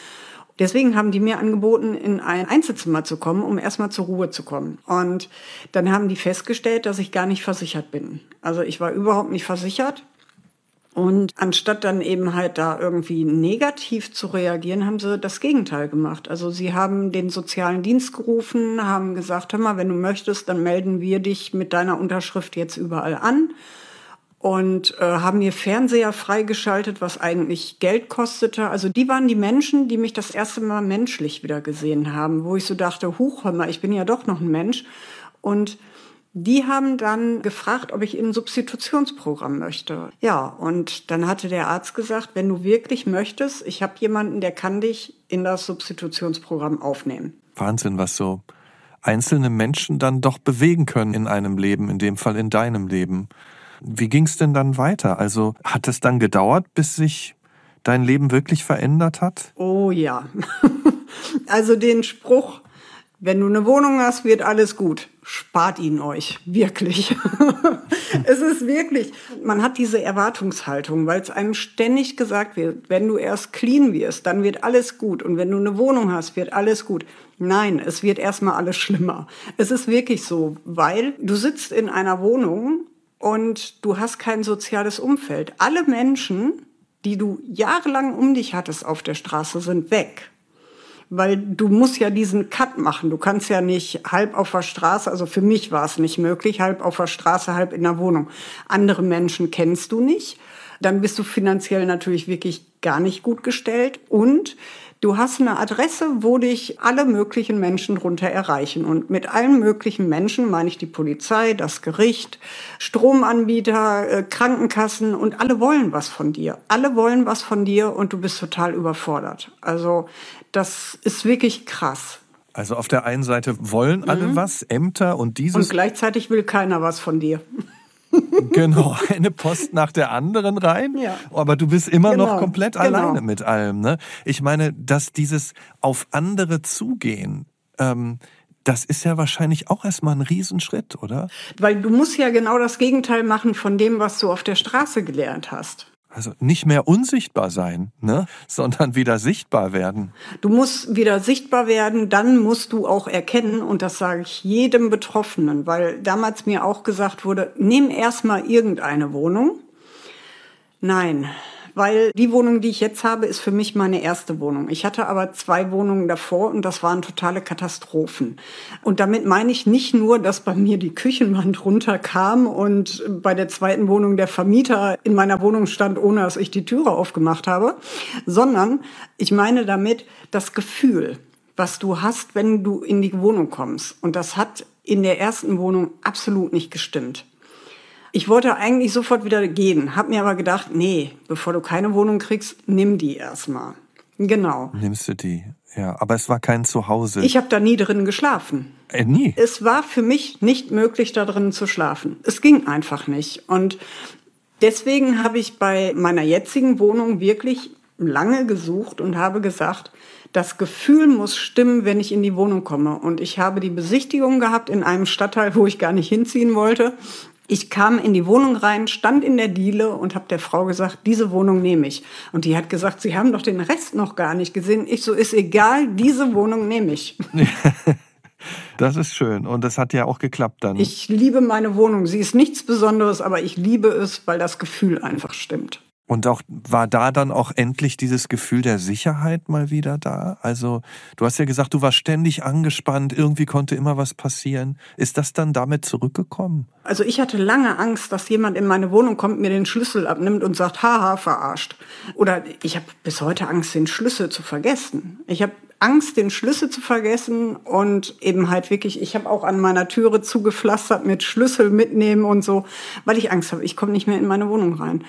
Deswegen haben die mir angeboten, in ein Einzelzimmer zu kommen, um erstmal zur Ruhe zu kommen. Und dann haben die festgestellt, dass ich gar nicht versichert bin. Also ich war überhaupt nicht versichert. Und anstatt dann eben halt da irgendwie negativ zu reagieren, haben sie das Gegenteil gemacht. Also sie haben den sozialen Dienst gerufen, haben gesagt, hör mal, wenn du möchtest, dann melden wir dich mit deiner Unterschrift jetzt überall an und äh, haben mir Fernseher freigeschaltet, was eigentlich Geld kostete. Also die waren die Menschen, die mich das erste Mal menschlich wieder gesehen haben, wo ich so dachte, huch, hör mal, ich bin ja doch noch ein Mensch. Und die haben dann gefragt, ob ich in ein Substitutionsprogramm möchte. Ja, und dann hatte der Arzt gesagt, wenn du wirklich möchtest, ich habe jemanden, der kann dich in das Substitutionsprogramm aufnehmen. Wahnsinn, was so einzelne Menschen dann doch bewegen können in einem Leben, in dem Fall in deinem Leben. Wie ging es denn dann weiter? Also hat es dann gedauert, bis sich dein Leben wirklich verändert hat? Oh ja. also den Spruch, wenn du eine Wohnung hast, wird alles gut. Spart ihn euch. Wirklich. es ist wirklich, man hat diese Erwartungshaltung, weil es einem ständig gesagt wird, wenn du erst clean wirst, dann wird alles gut. Und wenn du eine Wohnung hast, wird alles gut. Nein, es wird erstmal alles schlimmer. Es ist wirklich so, weil du sitzt in einer Wohnung und du hast kein soziales Umfeld. Alle Menschen, die du jahrelang um dich hattest auf der Straße, sind weg. Weil du musst ja diesen Cut machen. Du kannst ja nicht halb auf der Straße, also für mich war es nicht möglich, halb auf der Straße, halb in der Wohnung. Andere Menschen kennst du nicht. Dann bist du finanziell natürlich wirklich gar nicht gut gestellt und Du hast eine Adresse, wo dich alle möglichen Menschen drunter erreichen. Und mit allen möglichen Menschen meine ich die Polizei, das Gericht, Stromanbieter, äh, Krankenkassen und alle wollen was von dir. Alle wollen was von dir und du bist total überfordert. Also das ist wirklich krass. Also auf der einen Seite wollen alle mhm. was, Ämter und dieses. Und gleichzeitig will keiner was von dir. genau, eine Post nach der anderen rein. Ja. Aber du bist immer genau. noch komplett genau. alleine mit allem. Ne? Ich meine, dass dieses auf andere zugehen, ähm, das ist ja wahrscheinlich auch erstmal ein Riesenschritt, oder? Weil du musst ja genau das Gegenteil machen von dem, was du auf der Straße gelernt hast. Also nicht mehr unsichtbar sein, ne? sondern wieder sichtbar werden. Du musst wieder sichtbar werden, dann musst du auch erkennen, und das sage ich jedem Betroffenen, weil damals mir auch gesagt wurde, nimm erstmal irgendeine Wohnung. Nein, weil die Wohnung, die ich jetzt habe, ist für mich meine erste Wohnung. Ich hatte aber zwei Wohnungen davor und das waren totale Katastrophen. Und damit meine ich nicht nur, dass bei mir die Küchenwand runterkam und bei der zweiten Wohnung der Vermieter in meiner Wohnung stand, ohne dass ich die Türe aufgemacht habe, sondern ich meine damit das Gefühl, was du hast, wenn du in die Wohnung kommst. Und das hat in der ersten Wohnung absolut nicht gestimmt. Ich wollte eigentlich sofort wieder gehen, habe mir aber gedacht, nee, bevor du keine Wohnung kriegst, nimm die erstmal. Genau. Nimmst du die? Ja, aber es war kein Zuhause. Ich habe da nie drin geschlafen. Äh, nie? Es war für mich nicht möglich, da drin zu schlafen. Es ging einfach nicht. Und deswegen habe ich bei meiner jetzigen Wohnung wirklich lange gesucht und habe gesagt, das Gefühl muss stimmen, wenn ich in die Wohnung komme. Und ich habe die Besichtigung gehabt in einem Stadtteil, wo ich gar nicht hinziehen wollte. Ich kam in die Wohnung rein, stand in der Diele und habe der Frau gesagt, diese Wohnung nehme ich. Und die hat gesagt, Sie haben doch den Rest noch gar nicht gesehen. Ich so, ist egal, diese Wohnung nehme ich. Das ist schön und das hat ja auch geklappt dann. Ich liebe meine Wohnung. Sie ist nichts Besonderes, aber ich liebe es, weil das Gefühl einfach stimmt. Und auch war da dann auch endlich dieses Gefühl der Sicherheit mal wieder da? Also, du hast ja gesagt, du warst ständig angespannt, irgendwie konnte immer was passieren. Ist das dann damit zurückgekommen? Also, ich hatte lange Angst, dass jemand in meine Wohnung kommt, mir den Schlüssel abnimmt und sagt, haha, verarscht. Oder ich habe bis heute Angst, den Schlüssel zu vergessen. Ich habe Angst, den Schlüssel zu vergessen und eben halt wirklich, ich habe auch an meiner Türe zugepflastert mit Schlüssel mitnehmen und so, weil ich Angst habe, ich komme nicht mehr in meine Wohnung rein.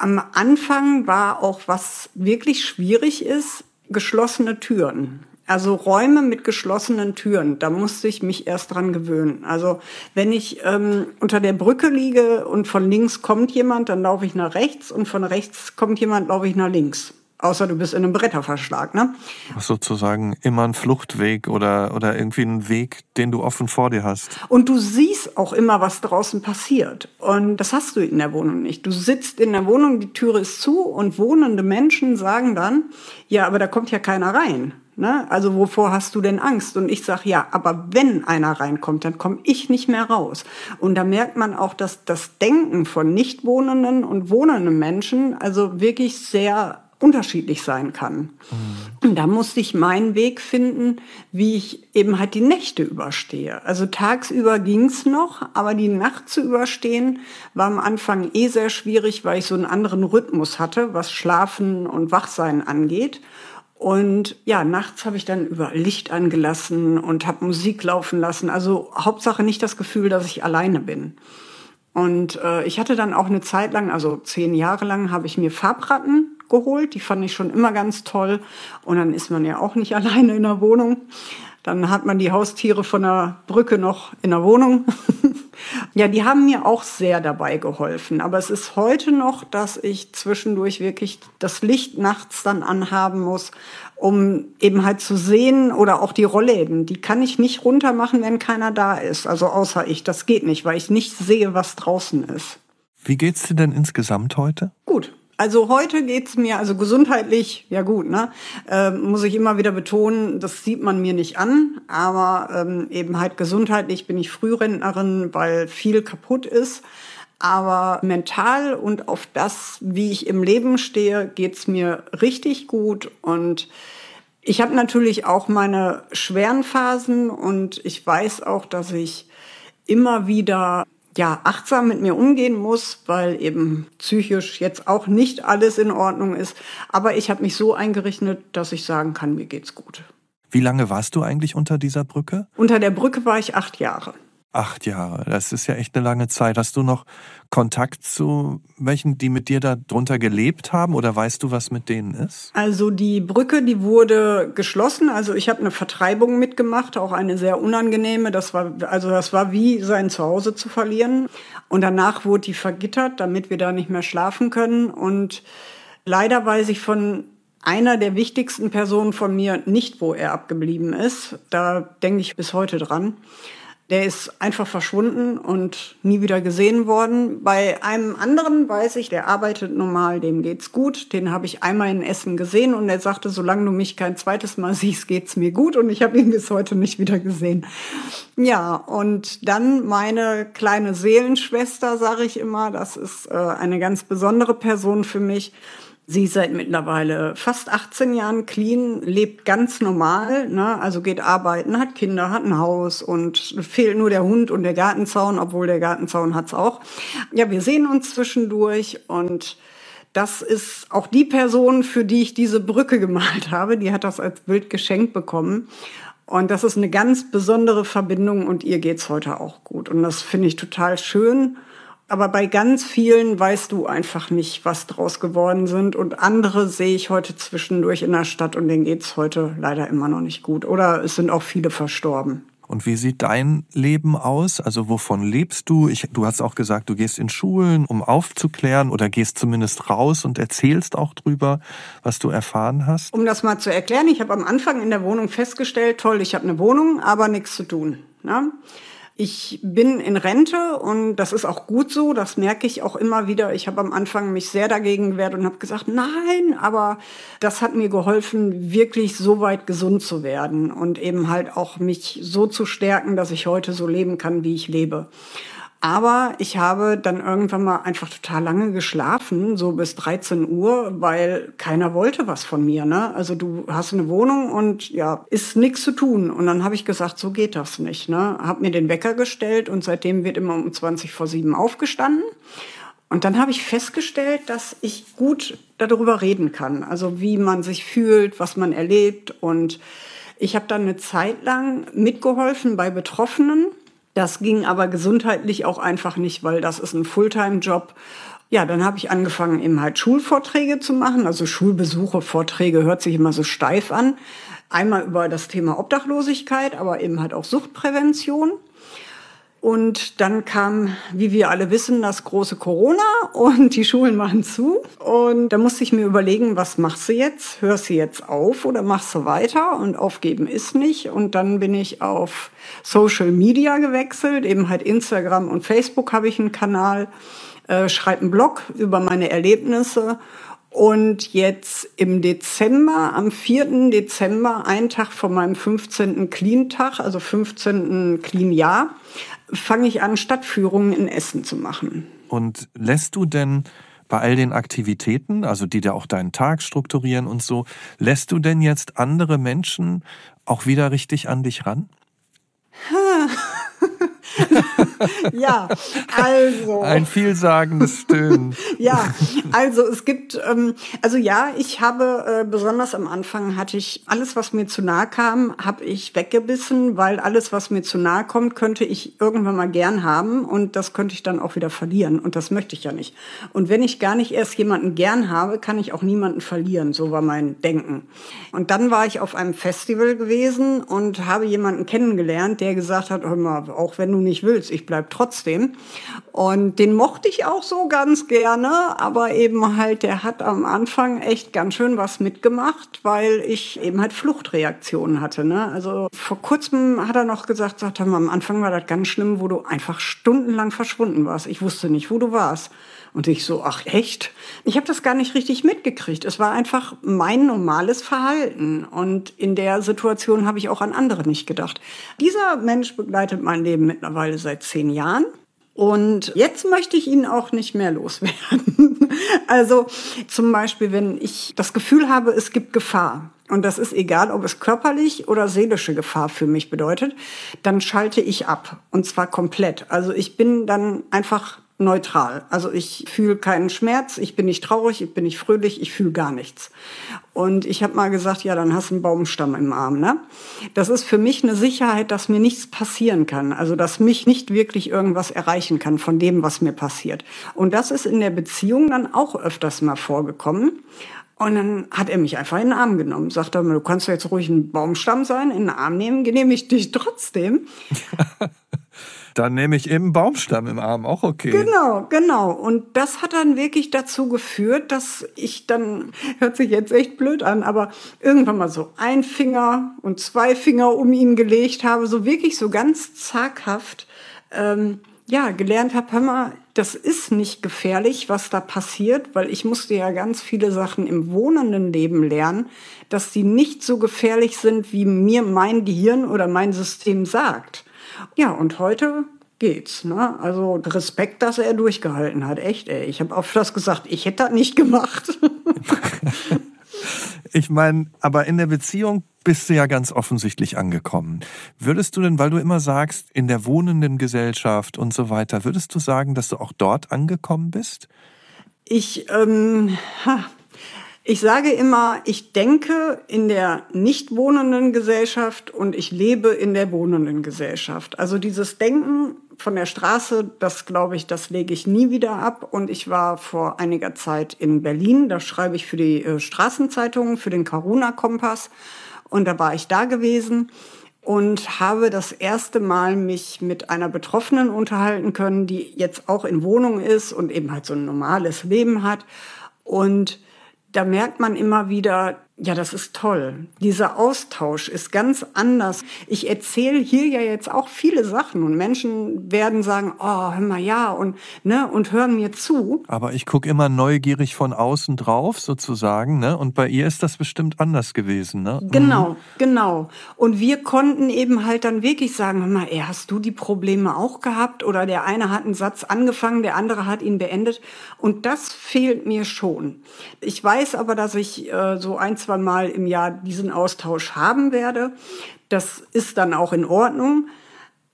Am Anfang war auch, was wirklich schwierig ist, geschlossene Türen. Also Räume mit geschlossenen Türen, da musste ich mich erst dran gewöhnen. Also wenn ich ähm, unter der Brücke liege und von links kommt jemand, dann laufe ich nach rechts und von rechts kommt jemand, laufe ich nach links. Außer du bist in einem Bretterverschlag, ne? Sozusagen immer ein Fluchtweg oder, oder irgendwie ein Weg, den du offen vor dir hast. Und du siehst auch immer, was draußen passiert. Und das hast du in der Wohnung nicht. Du sitzt in der Wohnung, die Türe ist zu und wohnende Menschen sagen dann, ja, aber da kommt ja keiner rein. Ne? Also wovor hast du denn Angst? Und ich sage, ja, aber wenn einer reinkommt, dann komme ich nicht mehr raus. Und da merkt man auch, dass das Denken von nicht wohnenden und wohnenden Menschen also wirklich sehr unterschiedlich sein kann. Mhm. Und da musste ich meinen Weg finden, wie ich eben halt die Nächte überstehe. Also tagsüber ging's noch, aber die Nacht zu überstehen war am Anfang eh sehr schwierig, weil ich so einen anderen Rhythmus hatte, was Schlafen und Wachsein angeht. Und ja, nachts habe ich dann über Licht angelassen und habe Musik laufen lassen. Also Hauptsache nicht das Gefühl, dass ich alleine bin. Und äh, ich hatte dann auch eine Zeit lang, also zehn Jahre lang, habe ich mir Farbratten geholt. Die fand ich schon immer ganz toll. Und dann ist man ja auch nicht alleine in der Wohnung. Dann hat man die Haustiere von der Brücke noch in der Wohnung. ja, die haben mir auch sehr dabei geholfen. Aber es ist heute noch, dass ich zwischendurch wirklich das Licht nachts dann anhaben muss, um eben halt zu sehen oder auch die Rollläden. Die kann ich nicht runter machen, wenn keiner da ist. Also außer ich. Das geht nicht, weil ich nicht sehe, was draußen ist. Wie geht's dir denn insgesamt heute? Gut. Also heute geht's mir, also gesundheitlich, ja gut, ne, äh, muss ich immer wieder betonen, das sieht man mir nicht an, aber ähm, eben halt gesundheitlich bin ich Frührentnerin, weil viel kaputt ist. Aber mental und auf das, wie ich im Leben stehe, geht's mir richtig gut. Und ich habe natürlich auch meine schweren Phasen und ich weiß auch, dass ich immer wieder ja, achtsam mit mir umgehen muss, weil eben psychisch jetzt auch nicht alles in Ordnung ist. Aber ich habe mich so eingerichtet, dass ich sagen kann, mir geht's gut. Wie lange warst du eigentlich unter dieser Brücke? Unter der Brücke war ich acht Jahre. Acht Jahre, das ist ja echt eine lange Zeit. Hast du noch Kontakt zu welchen, die mit dir da drunter gelebt haben oder weißt du, was mit denen ist? Also die Brücke, die wurde geschlossen. Also ich habe eine Vertreibung mitgemacht, auch eine sehr unangenehme. Das war also das war wie sein Zuhause zu verlieren. Und danach wurde die vergittert, damit wir da nicht mehr schlafen können. Und leider weiß ich von einer der wichtigsten Personen von mir nicht, wo er abgeblieben ist. Da denke ich bis heute dran. Der ist einfach verschwunden und nie wieder gesehen worden. Bei einem anderen weiß ich, der arbeitet normal, dem geht's gut. Den habe ich einmal in Essen gesehen und er sagte, solange du mich kein zweites Mal siehst, geht's mir gut. Und ich habe ihn bis heute nicht wieder gesehen. Ja, und dann meine kleine Seelenschwester, sage ich immer. Das ist äh, eine ganz besondere Person für mich. Sie ist seit mittlerweile fast 18 Jahren clean, lebt ganz normal, ne? also geht arbeiten, hat Kinder, hat ein Haus und fehlt nur der Hund und der Gartenzaun, obwohl der Gartenzaun hat's auch. Ja, wir sehen uns zwischendurch und das ist auch die Person, für die ich diese Brücke gemalt habe. Die hat das als Bild geschenkt bekommen. Und das ist eine ganz besondere Verbindung und ihr geht's heute auch gut. Und das finde ich total schön. Aber bei ganz vielen weißt du einfach nicht, was draus geworden sind. Und andere sehe ich heute zwischendurch in der Stadt und denen geht's heute leider immer noch nicht gut. Oder es sind auch viele verstorben. Und wie sieht dein Leben aus? Also wovon lebst du? Ich, du hast auch gesagt, du gehst in Schulen, um aufzuklären oder gehst zumindest raus und erzählst auch drüber, was du erfahren hast. Um das mal zu erklären, ich habe am Anfang in der Wohnung festgestellt, toll, ich habe eine Wohnung, aber nichts zu tun. Ne? Ich bin in Rente und das ist auch gut so, das merke ich auch immer wieder. Ich habe am Anfang mich sehr dagegen gewehrt und habe gesagt, nein, aber das hat mir geholfen, wirklich so weit gesund zu werden und eben halt auch mich so zu stärken, dass ich heute so leben kann, wie ich lebe. Aber ich habe dann irgendwann mal einfach total lange geschlafen, so bis 13 Uhr, weil keiner wollte was von mir. Ne? Also du hast eine Wohnung und ja, ist nichts zu tun. Und dann habe ich gesagt, so geht das nicht. Ne? Hab mir den Wecker gestellt und seitdem wird immer um 20 vor 7 aufgestanden. Und dann habe ich festgestellt, dass ich gut darüber reden kann. Also wie man sich fühlt, was man erlebt. Und ich habe dann eine Zeit lang mitgeholfen bei Betroffenen das ging aber gesundheitlich auch einfach nicht, weil das ist ein Fulltime-Job. Ja, dann habe ich angefangen, eben halt Schulvorträge zu machen. Also Schulbesuche, Vorträge hört sich immer so steif an. Einmal über das Thema Obdachlosigkeit, aber eben halt auch Suchtprävention. Und dann kam, wie wir alle wissen, das große Corona und die Schulen machen zu. Und da musste ich mir überlegen, was machst du jetzt? Hörst du jetzt auf oder machst du weiter? Und aufgeben ist nicht. Und dann bin ich auf Social Media gewechselt, eben halt Instagram und Facebook habe ich einen Kanal, äh, schreibe einen Blog über meine Erlebnisse und jetzt im Dezember, am 4. Dezember, ein Tag vor meinem 15. Clean-Tag, also 15. Clean-Jahr, fange ich an, Stadtführungen in Essen zu machen. Und lässt du denn bei all den Aktivitäten, also die da auch deinen Tag strukturieren und so, lässt du denn jetzt andere Menschen auch wieder richtig an dich ran? ja, also. Ein vielsagendes Stöhnen. ja, also es gibt, ähm, also ja, ich habe äh, besonders am Anfang hatte ich alles, was mir zu nahe kam, habe ich weggebissen, weil alles, was mir zu nahe kommt, könnte ich irgendwann mal gern haben und das könnte ich dann auch wieder verlieren und das möchte ich ja nicht. Und wenn ich gar nicht erst jemanden gern habe, kann ich auch niemanden verlieren. So war mein Denken. Und dann war ich auf einem Festival gewesen und habe jemanden kennengelernt, der gesagt hat, hör mal, auch wenn du nicht willst, ich bleib trotzdem. Und den mochte ich auch so ganz gerne, aber eben halt, der hat am Anfang echt ganz schön was mitgemacht, weil ich eben halt Fluchtreaktionen hatte. Ne? Also vor kurzem hat er noch gesagt, sagt er, am Anfang war das ganz schlimm, wo du einfach stundenlang verschwunden warst. Ich wusste nicht, wo du warst. Und ich so, ach echt? Ich habe das gar nicht richtig mitgekriegt. Es war einfach mein normales Verhalten. Und in der Situation habe ich auch an andere nicht gedacht. Dieser Mensch begleitet mein Leben mittlerweile seit zehn Jahren. Und jetzt möchte ich ihn auch nicht mehr loswerden. also zum Beispiel, wenn ich das Gefühl habe, es gibt Gefahr, und das ist egal, ob es körperlich oder seelische Gefahr für mich bedeutet, dann schalte ich ab. Und zwar komplett. Also ich bin dann einfach neutral. Also ich fühle keinen Schmerz, ich bin nicht traurig, ich bin nicht fröhlich, ich fühle gar nichts. Und ich habe mal gesagt, ja, dann hast du einen Baumstamm im Arm. Ne? Das ist für mich eine Sicherheit, dass mir nichts passieren kann. Also dass mich nicht wirklich irgendwas erreichen kann von dem, was mir passiert. Und das ist in der Beziehung dann auch öfters mal vorgekommen. Und dann hat er mich einfach in den Arm genommen. Sagt er, du kannst jetzt ruhig ein Baumstamm sein, in den Arm nehmen, genehmige ich dich trotzdem. Dann nehme ich eben Baumstamm im Arm, auch okay. Genau, genau. Und das hat dann wirklich dazu geführt, dass ich dann, hört sich jetzt echt blöd an, aber irgendwann mal so ein Finger und zwei Finger um ihn gelegt habe, so wirklich so ganz zaghaft, ähm, ja, gelernt habe, hör mal, das ist nicht gefährlich, was da passiert, weil ich musste ja ganz viele Sachen im wohnenden Leben lernen, dass die nicht so gefährlich sind, wie mir mein Gehirn oder mein System sagt. Ja, und heute geht's. Ne? Also Respekt, dass er durchgehalten hat. Echt, ey. Ich habe oft das gesagt, ich hätte das nicht gemacht. ich meine, aber in der Beziehung bist du ja ganz offensichtlich angekommen. Würdest du denn, weil du immer sagst, in der wohnenden Gesellschaft und so weiter, würdest du sagen, dass du auch dort angekommen bist? Ich, ähm, ha, ich sage immer, ich denke in der nicht wohnenden Gesellschaft und ich lebe in der wohnenden Gesellschaft. Also dieses Denken von der Straße, das glaube ich, das lege ich nie wieder ab. Und ich war vor einiger Zeit in Berlin, da schreibe ich für die äh, Straßenzeitung, für den Karuna Kompass. Und da war ich da gewesen und habe das erste Mal mich mit einer Betroffenen unterhalten können, die jetzt auch in Wohnung ist und eben halt so ein normales Leben hat. Und da merkt man immer wieder, ja, das ist toll. Dieser Austausch ist ganz anders. Ich erzähle hier ja jetzt auch viele Sachen und Menschen werden sagen, oh, hör mal, ja, und, ne, und hören mir zu. Aber ich gucke immer neugierig von außen drauf, sozusagen, ne? Und bei ihr ist das bestimmt anders gewesen, ne? Genau, mhm. genau. Und wir konnten eben halt dann wirklich sagen, hör mal, ey, hast du die Probleme auch gehabt? Oder der eine hat einen Satz angefangen, der andere hat ihn beendet. Und das fehlt mir schon. Ich weiß aber, dass ich äh, so ein, zwei Mal im Jahr diesen Austausch haben werde. Das ist dann auch in Ordnung.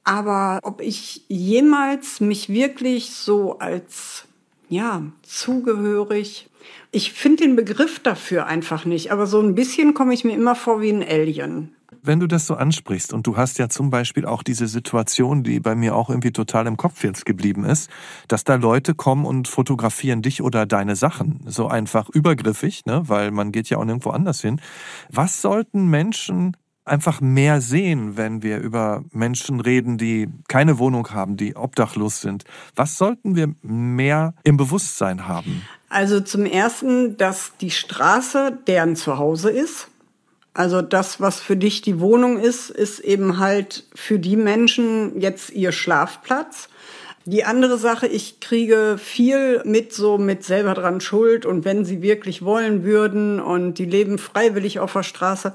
Aber ob ich jemals mich wirklich so als, ja, zugehörig, ich finde den Begriff dafür einfach nicht, aber so ein bisschen komme ich mir immer vor wie ein Alien wenn du das so ansprichst und du hast ja zum Beispiel auch diese Situation, die bei mir auch irgendwie total im Kopf jetzt geblieben ist, dass da Leute kommen und fotografieren dich oder deine Sachen so einfach übergriffig, ne, weil man geht ja auch nirgendwo anders hin. Was sollten Menschen einfach mehr sehen, wenn wir über Menschen reden, die keine Wohnung haben, die obdachlos sind? Was sollten wir mehr im Bewusstsein haben? Also zum Ersten, dass die Straße deren Zuhause ist also das, was für dich die Wohnung ist, ist eben halt für die Menschen jetzt ihr Schlafplatz. Die andere Sache, ich kriege viel mit so mit selber dran Schuld und wenn sie wirklich wollen würden und die leben freiwillig auf der Straße.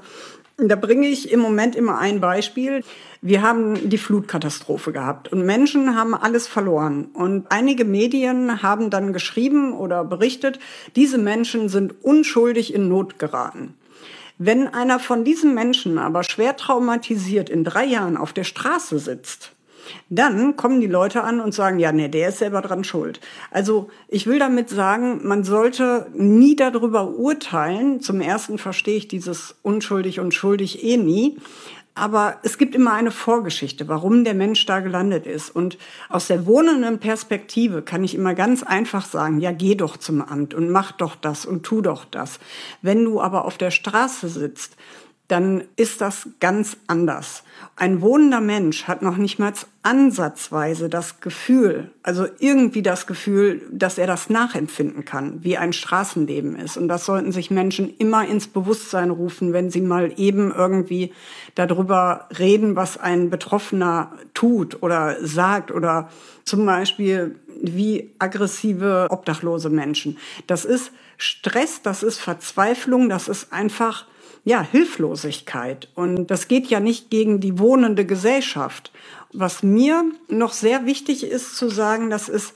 Da bringe ich im Moment immer ein Beispiel. Wir haben die Flutkatastrophe gehabt und Menschen haben alles verloren. Und einige Medien haben dann geschrieben oder berichtet, diese Menschen sind unschuldig in Not geraten. Wenn einer von diesen Menschen aber schwer traumatisiert in drei Jahren auf der Straße sitzt, dann kommen die Leute an und sagen, ja, nee, der ist selber dran schuld. Also ich will damit sagen, man sollte nie darüber urteilen. Zum ersten verstehe ich dieses unschuldig und schuldig eh nie. Aber es gibt immer eine Vorgeschichte, warum der Mensch da gelandet ist. Und aus der wohnenden Perspektive kann ich immer ganz einfach sagen, ja, geh doch zum Amt und mach doch das und tu doch das. Wenn du aber auf der Straße sitzt, dann ist das ganz anders. Ein wohnender Mensch hat noch nicht mal ansatzweise das Gefühl, also irgendwie das Gefühl, dass er das nachempfinden kann, wie ein Straßenleben ist. Und das sollten sich Menschen immer ins Bewusstsein rufen, wenn sie mal eben irgendwie darüber reden, was ein Betroffener tut oder sagt oder zum Beispiel wie aggressive, obdachlose Menschen. Das ist Stress, das ist Verzweiflung, das ist einfach ja, Hilflosigkeit. Und das geht ja nicht gegen die wohnende Gesellschaft. Was mir noch sehr wichtig ist zu sagen, das ist,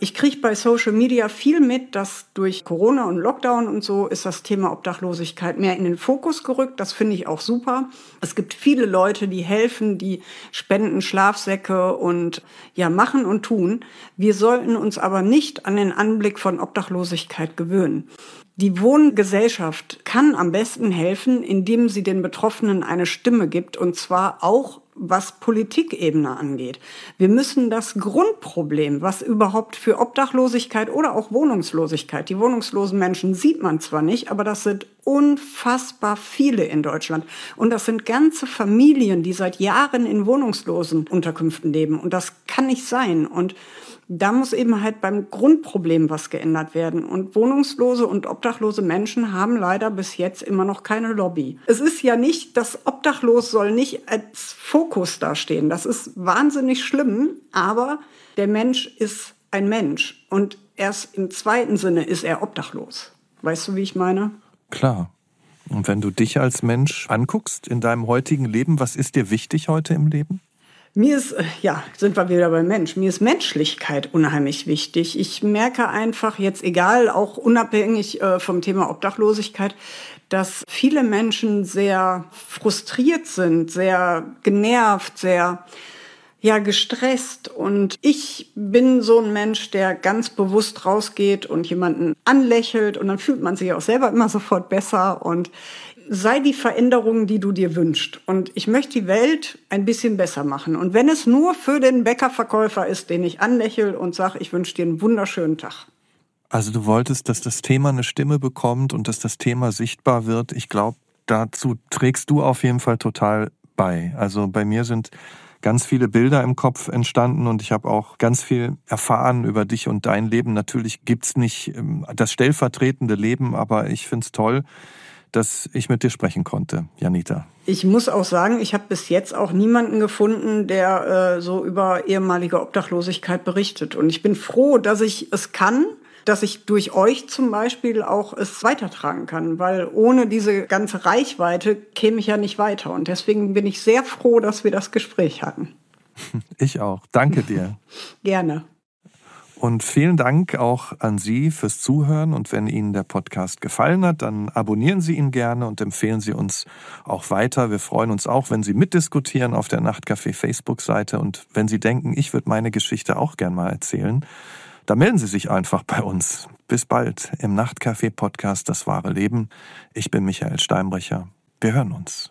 ich kriege bei Social Media viel mit, dass durch Corona und Lockdown und so ist das Thema Obdachlosigkeit mehr in den Fokus gerückt. Das finde ich auch super. Es gibt viele Leute, die helfen, die spenden Schlafsäcke und ja, machen und tun. Wir sollten uns aber nicht an den Anblick von Obdachlosigkeit gewöhnen. Die Wohngesellschaft kann am besten helfen, indem sie den Betroffenen eine Stimme gibt, und zwar auch was Politikebene angeht. Wir müssen das Grundproblem, was überhaupt für Obdachlosigkeit oder auch Wohnungslosigkeit, die wohnungslosen Menschen sieht man zwar nicht, aber das sind unfassbar viele in Deutschland. Und das sind ganze Familien, die seit Jahren in wohnungslosen Unterkünften leben. Und das kann nicht sein. Und da muss eben halt beim Grundproblem was geändert werden. Und wohnungslose und obdachlose Menschen haben leider bis jetzt immer noch keine Lobby. Es ist ja nicht, das Obdachlos soll nicht als Fokus dastehen. Das ist wahnsinnig schlimm, aber der Mensch ist ein Mensch. Und erst im zweiten Sinne ist er obdachlos. Weißt du, wie ich meine? Klar. Und wenn du dich als Mensch anguckst in deinem heutigen Leben, was ist dir wichtig heute im Leben? Mir ist, äh, ja, sind wir wieder beim Mensch. Mir ist Menschlichkeit unheimlich wichtig. Ich merke einfach jetzt, egal, auch unabhängig äh, vom Thema Obdachlosigkeit, dass viele Menschen sehr frustriert sind, sehr genervt, sehr, ja, gestresst. Und ich bin so ein Mensch, der ganz bewusst rausgeht und jemanden anlächelt und dann fühlt man sich auch selber immer sofort besser und sei die Veränderung, die du dir wünschst. Und ich möchte die Welt ein bisschen besser machen. Und wenn es nur für den Bäckerverkäufer ist, den ich anlächle und sage, ich wünsche dir einen wunderschönen Tag. Also du wolltest, dass das Thema eine Stimme bekommt und dass das Thema sichtbar wird. Ich glaube, dazu trägst du auf jeden Fall total bei. Also bei mir sind ganz viele Bilder im Kopf entstanden und ich habe auch ganz viel erfahren über dich und dein Leben. Natürlich gibt's nicht ähm, das stellvertretende Leben, aber ich find's toll, dass ich mit dir sprechen konnte, Janita. Ich muss auch sagen, ich habe bis jetzt auch niemanden gefunden, der äh, so über ehemalige Obdachlosigkeit berichtet. Und ich bin froh, dass ich es kann dass ich durch euch zum Beispiel auch es weitertragen kann, weil ohne diese ganze Reichweite käme ich ja nicht weiter. Und deswegen bin ich sehr froh, dass wir das Gespräch hatten. Ich auch. Danke dir. Gerne. Und vielen Dank auch an Sie fürs Zuhören. Und wenn Ihnen der Podcast gefallen hat, dann abonnieren Sie ihn gerne und empfehlen Sie uns auch weiter. Wir freuen uns auch, wenn Sie mitdiskutieren auf der Nachtcafé Facebook-Seite. Und wenn Sie denken, ich würde meine Geschichte auch gern mal erzählen, da melden Sie sich einfach bei uns. Bis bald im Nachtcafé-Podcast Das wahre Leben. Ich bin Michael Steinbrecher. Wir hören uns.